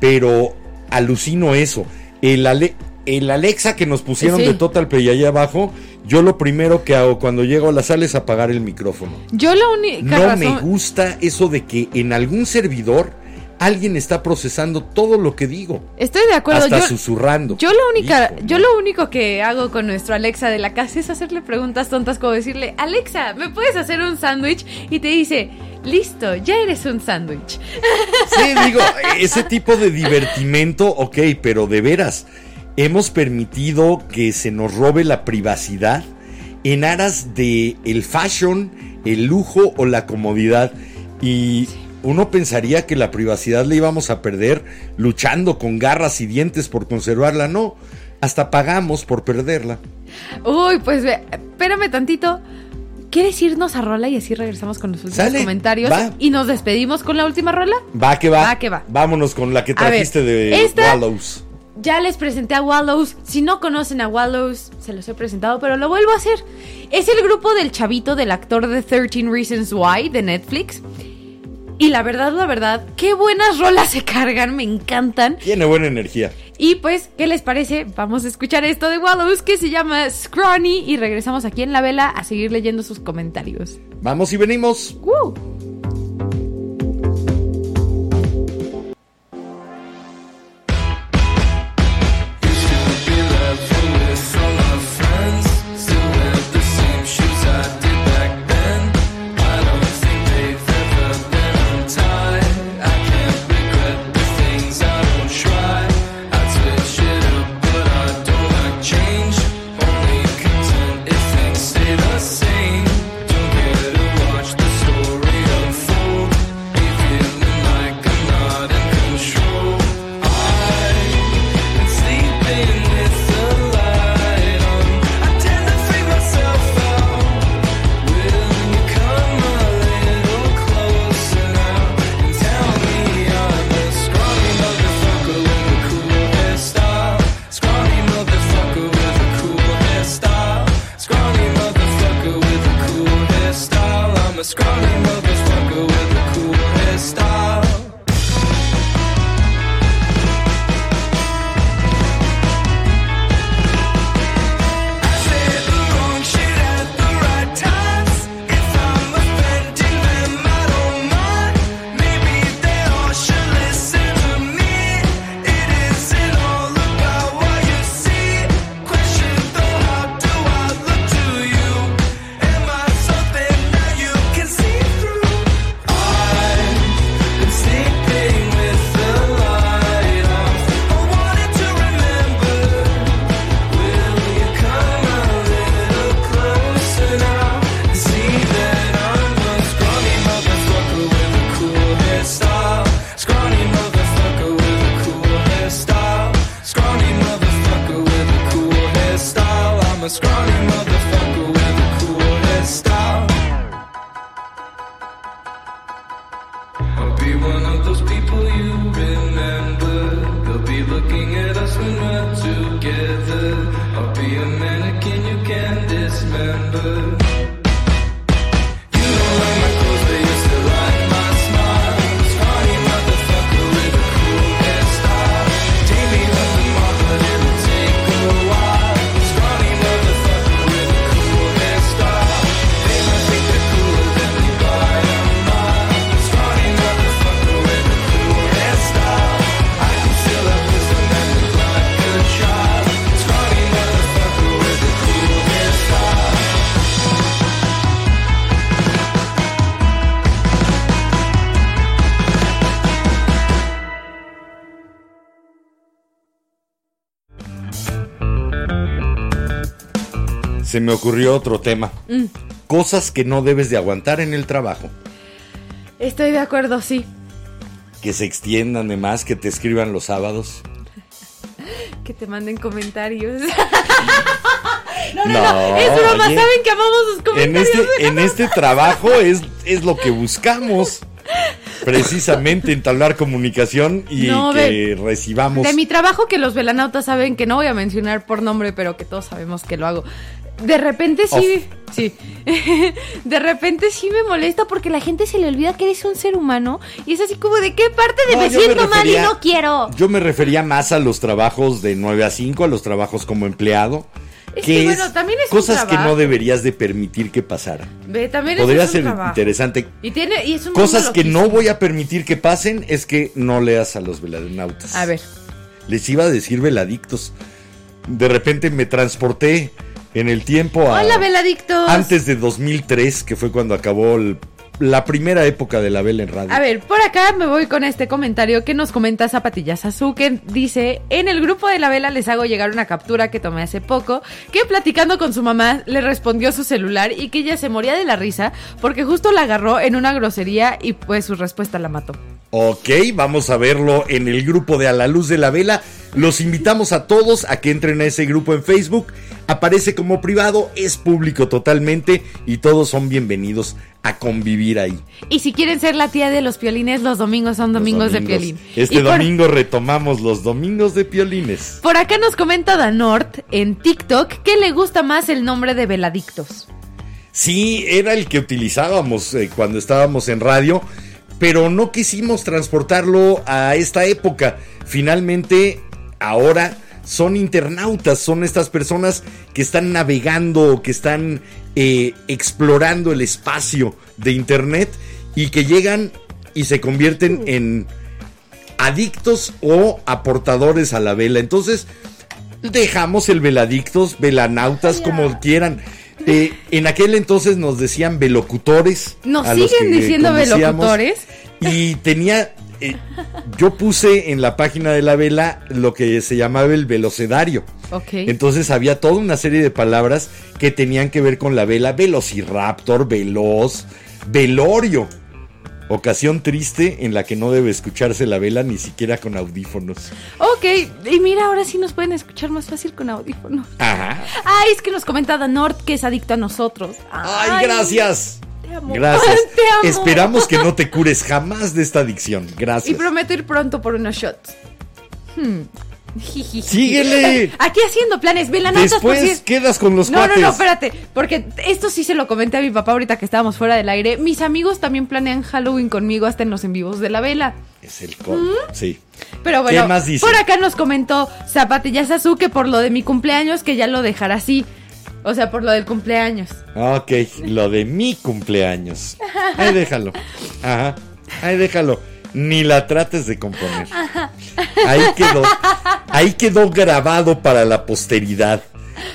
Pero alucino eso. El, Ale- el Alexa que nos pusieron Sí. de Total Play allá abajo, yo lo primero que hago cuando llego a la sala es apagar el micrófono. Yo la única No razón... me gusta eso de que en algún servidor alguien está procesando todo lo que digo. Estoy de acuerdo. hasta yo, susurrando. Yo lo única, Hijo, yo lo único que hago con nuestro Alexa de la casa es hacerle preguntas tontas como decirle, Alexa, ¿me puedes hacer un sándwich? Y te dice, listo, ya eres un sándwich. Sí, digo, ese tipo de divertimento, ok, pero de veras, hemos permitido que se nos robe la privacidad en aras de el fashion, el lujo o la comodidad. Y uno pensaría que la privacidad la íbamos a perder luchando con garras y dientes por conservarla. No, hasta pagamos por perderla. Uy, pues espérame tantito. ¿Quieres irnos a rola y así regresamos con los últimos Sale, comentarios? va. Y nos despedimos con la última rola. Va que va. Va que va. Vámonos con la que ver, trajiste de esta- Wallows. Ya les presenté a Wallows. Si no conocen a Wallows, se los he presentado, pero lo vuelvo a hacer. Es el grupo del chavito del actor de 13 Reasons Why de Netflix. Y la verdad, la verdad, qué buenas rolas se cargan, me encantan. Tiene buena energía. Y pues, ¿qué les parece? Vamos a escuchar esto de Wallows que se llama Scrawny y regresamos aquí en la vela a seguir leyendo sus comentarios. Vamos y venimos. ¡Woo! Se me ocurrió otro tema. Mm. Cosas que no debes de aguantar en el trabajo. Estoy de acuerdo, sí. Que se extiendan de más, que te escriban los sábados. Que te manden comentarios. No, es broma, oye, saben que amamos sus En comentarios. este, en este trabajo es, es lo que buscamos. precisamente entablar comunicación y No, que recibamos. De mi trabajo que los velanautas saben que no voy a mencionar por nombre, pero que todos sabemos que lo hago. De repente sí, sí. De repente sí me molesta porque la gente se le olvida que eres un ser humano y es así como de qué parte de No, me siento mal y no quiero. Yo me refería más a los trabajos de 9 a 5, a los trabajos como empleado. Es que, bueno, también es un cosas que no deberías de permitir que pasaran. Ve, también Podría es un ser trabajo. interesante. Y tiene y es un Cosas que no voy a permitir que pasen es que no leas a los velanautas. A ver. Les iba a decir veladictos. De repente me transporté en el tiempo a... Hola, veladictos. Antes de 2003, que fue cuando acabó el- la primera época de la vela en radio. A ver, por acá me voy con este comentario que nos comenta Zapatillas Azul, que dice, en el grupo de la vela les hago llegar una captura que tomé hace poco, que platicando con su mamá le respondió su celular y que ella se moría de la risa porque justo la agarró en una grosería y pues su respuesta la mató. Ok, vamos a verlo en el grupo de A la Luz de la Vela. Los invitamos a todos a que entren a ese grupo en Facebook. Aparece como privado, es público totalmente y todos son bienvenidos a convivir ahí. Y si quieren ser la tía de los piolines, los domingos son domingos, de piolín. Este por- domingo retomamos los domingos de piolines. Por acá nos comenta Danort en TikTok que le gusta más el nombre de Veladictos. Sí, era el que utilizábamos eh, cuando estábamos en radio, pero no quisimos transportarlo a esta época. Finalmente, ahora son internautas, son estas personas que están navegando, que están eh, explorando el espacio de Internet y que llegan y se convierten en adictos o aportadores a la vela. Entonces, dejamos el veladictos, velanautas, como quieran. Eh, en aquel entonces nos decían velocutores. Nos siguen diciendo velocutores. Y tenía. Eh, yo puse en la página de la vela lo que se llamaba el velocedario. Ok. Entonces había toda una serie de palabras que tenían que ver con la vela. Velociraptor, veloz, velorio. Ocasión triste en la que no debe escucharse la vela ni siquiera con audífonos. Ok, y mira, ahora sí nos pueden escuchar más fácil con audífonos. Ajá. Ay, es que nos comenta Danort que es adicto a nosotros. Ay, gracias. Te amo. Gracias. Te amo. Esperamos que no te cures jamás de esta adicción. Gracias. Y prometo ir pronto por unos shots. Hmm. Síguele. Aquí haciendo planes, velanautas por Después si- quedas con los No, no, cuates. no, espérate, porque esto sí se lo comenté a mi papá ahorita que estábamos fuera del aire. Mis amigos también planean Halloween conmigo hasta en los en vivos de la vela. Es el con. Sí. Pero bueno, ¿Qué más dice? por acá nos comentó Zapatillas Azul que por lo de mi cumpleaños que ya lo dejará así. O sea, por lo del cumpleaños. Ok, lo de mi cumpleaños. Ahí déjalo. Ajá. Ahí déjalo. Ni la trates de componer. Ahí quedó. Ahí quedó grabado para la posteridad.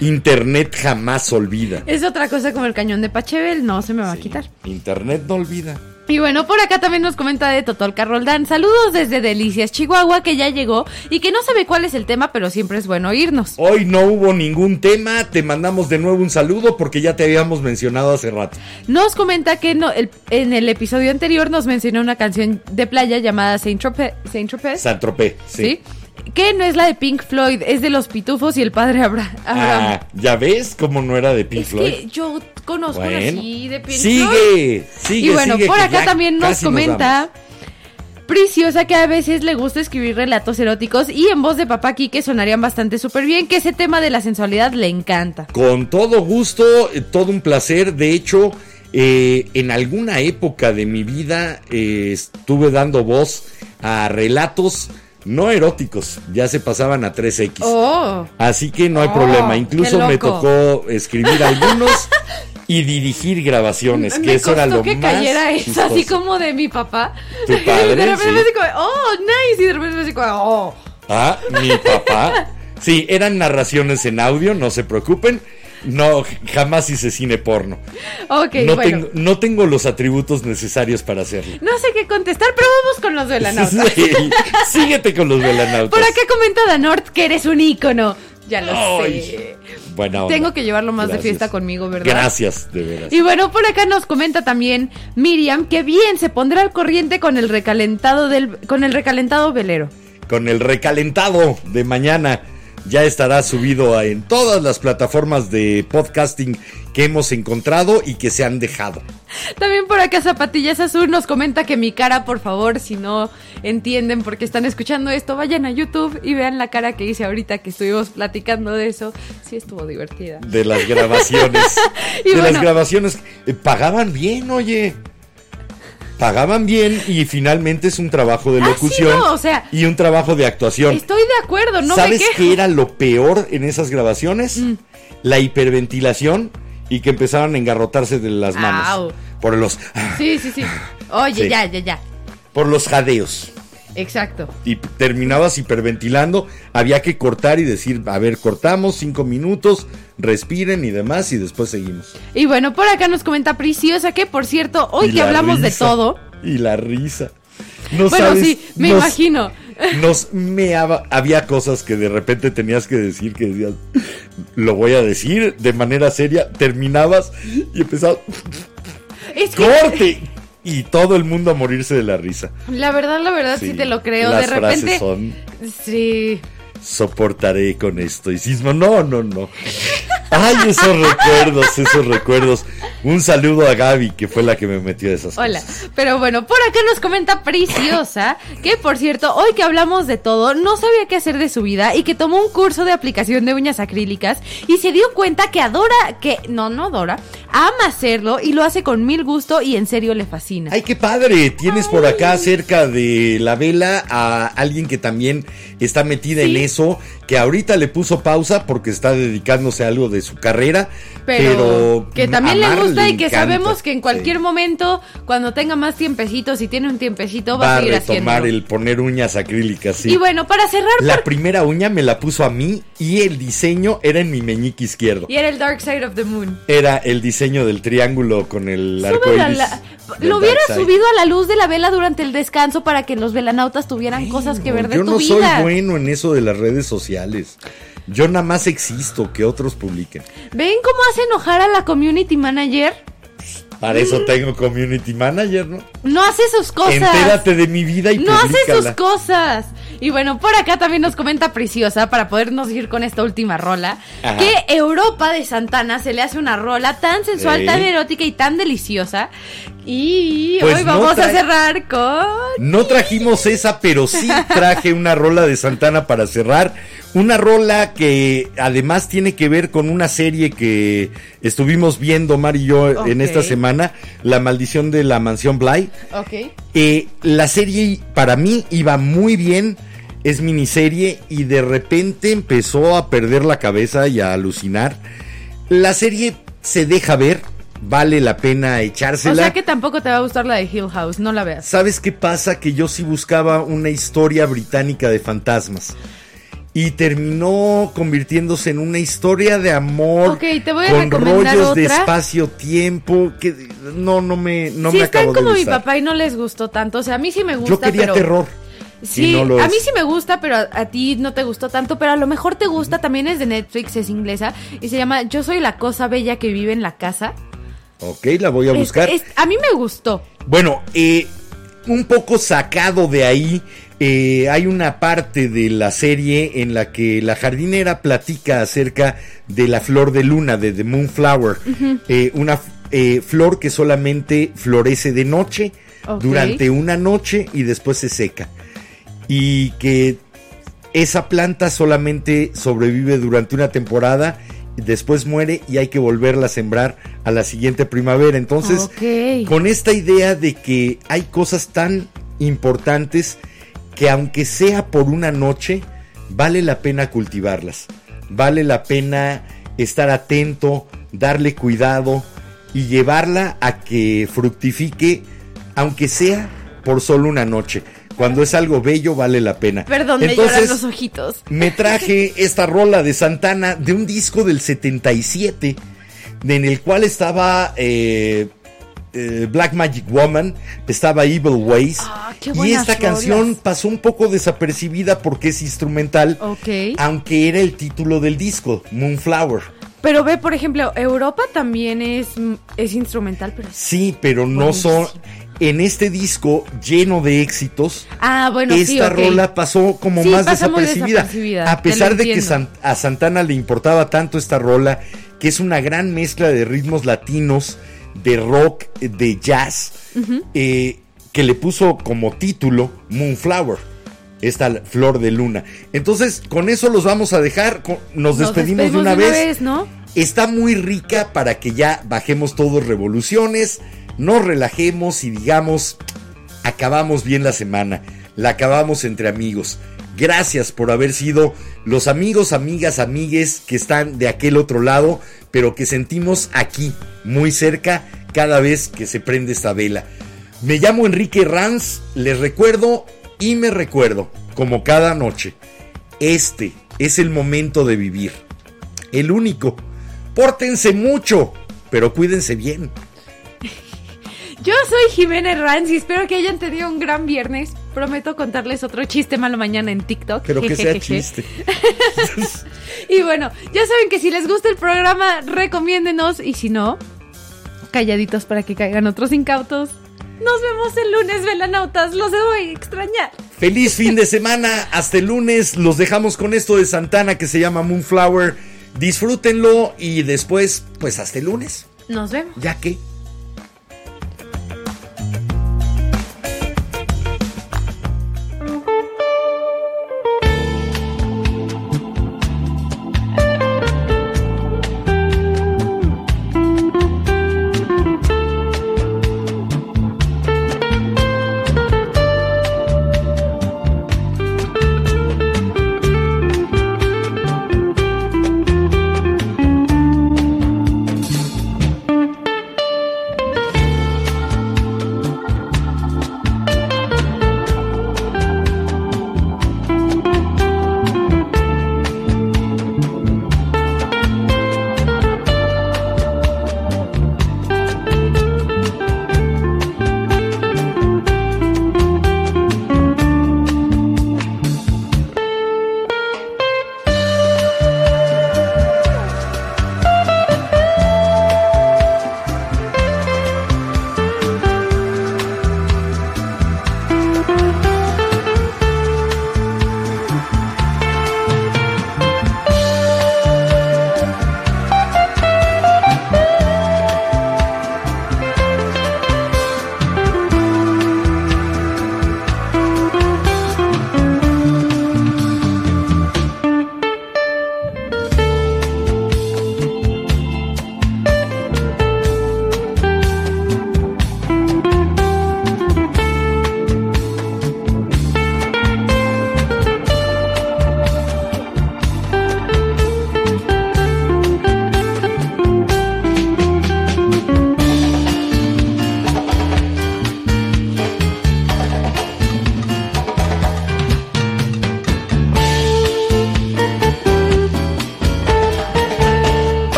Internet jamás olvida. Es otra cosa como el cañón de Pachebel, no se me va a quitar. Internet no olvida. Y bueno, por acá también nos comenta de Totolca Roldán. Saludos desde Delicias, Chihuahua, que ya llegó y que no sabe cuál es el tema, pero siempre es bueno oírnos. Hoy no hubo ningún tema. Te mandamos de nuevo un saludo porque ya te habíamos mencionado hace rato. Nos comenta que no, el- en el episodio anterior nos mencionó una canción de playa llamada Saint Tropez, Saint Tropez, San Tropez, sí. ¿sí? Que no es la de Pink Floyd, es de los pitufos y el padre Abra- Abraham. Ah, ¿ya ves cómo no era de Pink es Floyd? que yo conozco Bueno, así de Floyd. sigue, sigue, Y bueno, sigue, por acá también nos comenta Preciosa que a veces le gusta escribir relatos eróticos y en voz de papá que sonarían bastante súper bien, que ese tema de la sensualidad le encanta. Con todo gusto, eh, todo un placer. De hecho, eh, en alguna época de mi vida eh, estuve dando voz a relatos no eróticos, ya se pasaban a 3X. Oh, Así que no hay Oh, problema. Incluso me tocó escribir algunos y dirigir grabaciones, que eso era lo que más cayera eso, así como de mi papá. Tu padre, de repente me como, oh, nice, y de repente me como, oh. Ah, mi papá. Sí, eran narraciones en audio, no se preocupen. No, jamás hice cine porno. Ok, no, bueno. tengo, no tengo los atributos necesarios para hacerlo. No sé qué contestar, pero vamos con los velanautas. Sí, síguete con los velanautas. Por acá comenta Danort que eres un ícono. Ya lo Ay, sé. buena onda. Tengo que llevarlo más de fiesta conmigo, ¿verdad? Gracias, de veras. Y bueno, por acá nos comenta también Miriam que bien se pondrá al corriente con el recalentado del con el recalentado velero. Con el recalentado de mañana ya estará subido en todas las plataformas de podcasting que hemos encontrado y que se han dejado. También por acá Zapatillas Azul nos comenta que mi cara, por favor, si no entienden por qué están escuchando esto, vayan a YouTube y vean la cara que hice ahorita que estuvimos platicando de eso. Sí estuvo divertida. De las grabaciones. Y de las grabaciones. Eh, pagaban bien, oye. Pagaban bien y finalmente es un trabajo de Ah, sí, locución no, o sea, y un trabajo de actuación. Estoy de acuerdo, no me ¿Sabes quejo. qué era lo peor en esas grabaciones? Mm. La hiperventilación y que empezaban a engarrotarse de las manos. Au. Por los Sí, sí, sí. Oye, Sí. ya, ya, ya. por los jadeos. Exacto. Y terminabas hiperventilando, había que cortar y decir, a ver, cortamos cinco minutos, respiren y demás, y después seguimos. Y bueno, por acá nos comenta Preciosa que, por cierto, hoy Y que la hablamos de todo. Y la risa. No Bueno, sabes, sí, me nos- imagino. Nos meaba, había cosas que de repente tenías que decir que decías, lo voy a decir de manera seria, terminabas y empezabas, Es que corte. Y todo el mundo a morirse de la risa. la verdad, la verdad, sí, Sí, te lo creo. las de repente. frases son- Sí. Soportaré con esto. Y Sismo, no, no, no. Ay, esos recuerdos, esos recuerdos. Un saludo a Gaby, que fue la que me metió a esas Hola, cosas. pero bueno, por acá nos comenta Preciosa que por cierto, hoy que hablamos de todo, no sabía qué hacer de su vida y que tomó un curso de aplicación de uñas acrílicas y se dio cuenta que adora, que no, no adora, ama hacerlo y lo hace con mil gusto y en serio le fascina. Ay, qué padre. Tienes por acá cerca de la vela a alguien que también está metida en Sí. Eso, que ahorita le puso pausa porque está dedicándose a algo de su carrera. pero, Pero, que también le gusta y que encanta. sabemos que en cualquier Sí. momento, cuando tenga más tiempecito, si tiene un tiempecito, va, va a a seguir retomar haciendo. el poner uñas acrílicas. Sí. Y bueno, para cerrar, La por- primera uña me la puso a mí y el diseño era en mi meñique izquierdo. y era el Dark Side of the Moon. Era el diseño del triángulo con el arco iris. la- lo hubiera subido a la luz de la vela durante el descanso para que los velanautas tuvieran cosas que ver de Yo tu no vida. soy bueno en eso de las redes sociales. Yo nada más existo, que otros publiquen. ¿Ven cómo hace enojar a la community manager? Para eso tengo community manager, ¿no? No hace sus cosas. Entérate de mi vida y no hace sus cosas. Y bueno, por acá también nos comenta Preciosa, para podernos ir con esta última rola, Ajá. que Europa de Santana se le hace una rola tan sensual, Sí. tan erótica y tan deliciosa. Y Pues hoy no vamos a cerrar con... No trajimos esa, pero sí traje una rola de Santana para cerrar. Una rola que además tiene que ver con una serie que estuvimos viendo Mar y yo en esta semana, La maldición de la mansión Bly. Ok. Eh, la serie para mí iba muy bien, es miniserie y de repente empezó a perder la cabeza y a alucinar. La serie se deja ver, vale la pena O echársela. sea que tampoco te va a gustar la de Hill House, no la veas. ¿Sabes qué pasa? Que yo sí buscaba una historia británica de fantasmas. Y terminó convirtiéndose en una historia de amor Ok, te voy a con recomendar rollos de espacio-tiempo que no no me no si me están acabó de como mi papá y no les gustó tanto, o sea, a mí sí me gusta, Yo quería pero... terror. Sí, no a mí sí me gusta, pero a, a ti no te gustó tanto, pero a lo mejor te gusta, también es de Netflix, es inglesa, y se llama Yo soy la cosa bella que vive en la casa. Ok, la voy a Es- buscar. es- a mí me gustó. Bueno, eh, un poco sacado de ahí, eh, hay una parte de la serie en la que la jardinera platica acerca de la flor de luna, de The Moonflower, eh, una eh, flor que solamente florece de noche, durante una noche y después se seca. Y que esa planta solamente sobrevive durante una temporada, después muere y hay que volverla a sembrar a la siguiente primavera. Entonces, con esta idea de que hay cosas tan importantes que aunque sea por una noche, vale la pena cultivarlas. Vale la pena estar atento, darle cuidado y llevarla a que fructifique, aunque sea por solo una noche. Cuando es algo bello, vale la pena. Perdón, me lloran los ojitos. Me traje esta rola de Santana de un disco del 77, de- en el cual estaba eh, eh, Black Magic Woman, estaba Evil Ways. Ah, qué y esta canción pasó un poco desapercibida porque es instrumental, Ok. aunque era el título del disco, Moonflower. Pero ve, por ejemplo, Europa también es, es instrumental, pero... Sí, pero no son... En este disco lleno de éxitos, Ah, bueno, sí, esta rola pasó como Sí, más desapercibida. desapercibida, A pesar de que. San- a Santana le importaba tanto esta rola, que es una gran mezcla de ritmos latinos, de rock, de jazz, eh, que le puso como título Moonflower, esta flor de luna. Entonces, con eso los vamos a dejar, nos, Nos despedimos, de una, vez. ¿no? Está muy rica para que ya bajemos todos revoluciones, nos relajemos y digamos, acabamos bien la semana, la acabamos entre amigos. Gracias por haber sido los amigos, amigas, amigues que están de aquel otro lado, pero que sentimos aquí, muy cerca, cada vez que se prende esta vela. Me llamo Enrique Ranz, les recuerdo y me recuerdo, como cada noche, este es el momento de vivir el único. Pórtense mucho, pero cuídense bien. Yo soy Jiménez Ranz y espero que hayan tenido un gran viernes. Prometo contarles otro chiste malo mañana en TikTok. Pero que sea chiste. Y bueno, ya saben que si les gusta el programa, recomiéndenos. Y si no, calladitos para que caigan otros incautos. Nos vemos el lunes, velanautas. Los a extrañar. Feliz fin de semana. Hasta el lunes. Los dejamos con esto de Santana que se llama Moonflower. Disfrútenlo y después, pues hasta el lunes. Nos vemos. Ya que.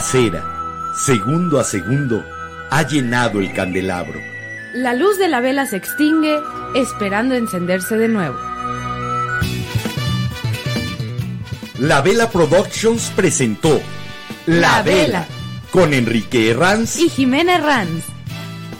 La cera, segundo a segundo, ha llenado el candelabro. La luz de la vela se extingue, esperando encenderse de nuevo. La Vela Productions presentó La, La Vela, Vela. con Enrique Herranz. Y Jimena Ranz.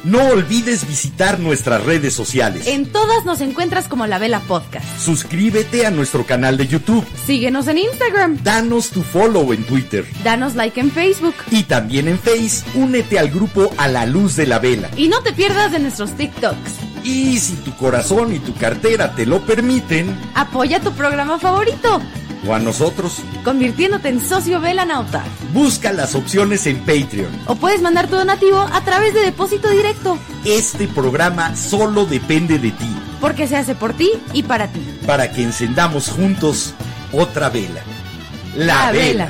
No olvides visitar nuestras redes sociales. En todas nos encuentras como La Vela Podcast. Suscríbete a nuestro canal de YouTube. Síguenos en Instagram. Danos tu follow en Twitter. Danos like en Facebook. Y también en Face, únete al grupo A la Luz de la Vela. Y no te pierdas de nuestros TikToks. Y si tu corazón y tu cartera te lo permiten, Apoya tu programa favorito, o a nosotros, convirtiéndote en socio Velanauta. busca las opciones en Patreon. O puedes mandar tu donativo a través de depósito directo, Este programa solo depende de ti, porque se hace por ti y para ti. Para que encendamos juntos otra vela. La, La vela. vela.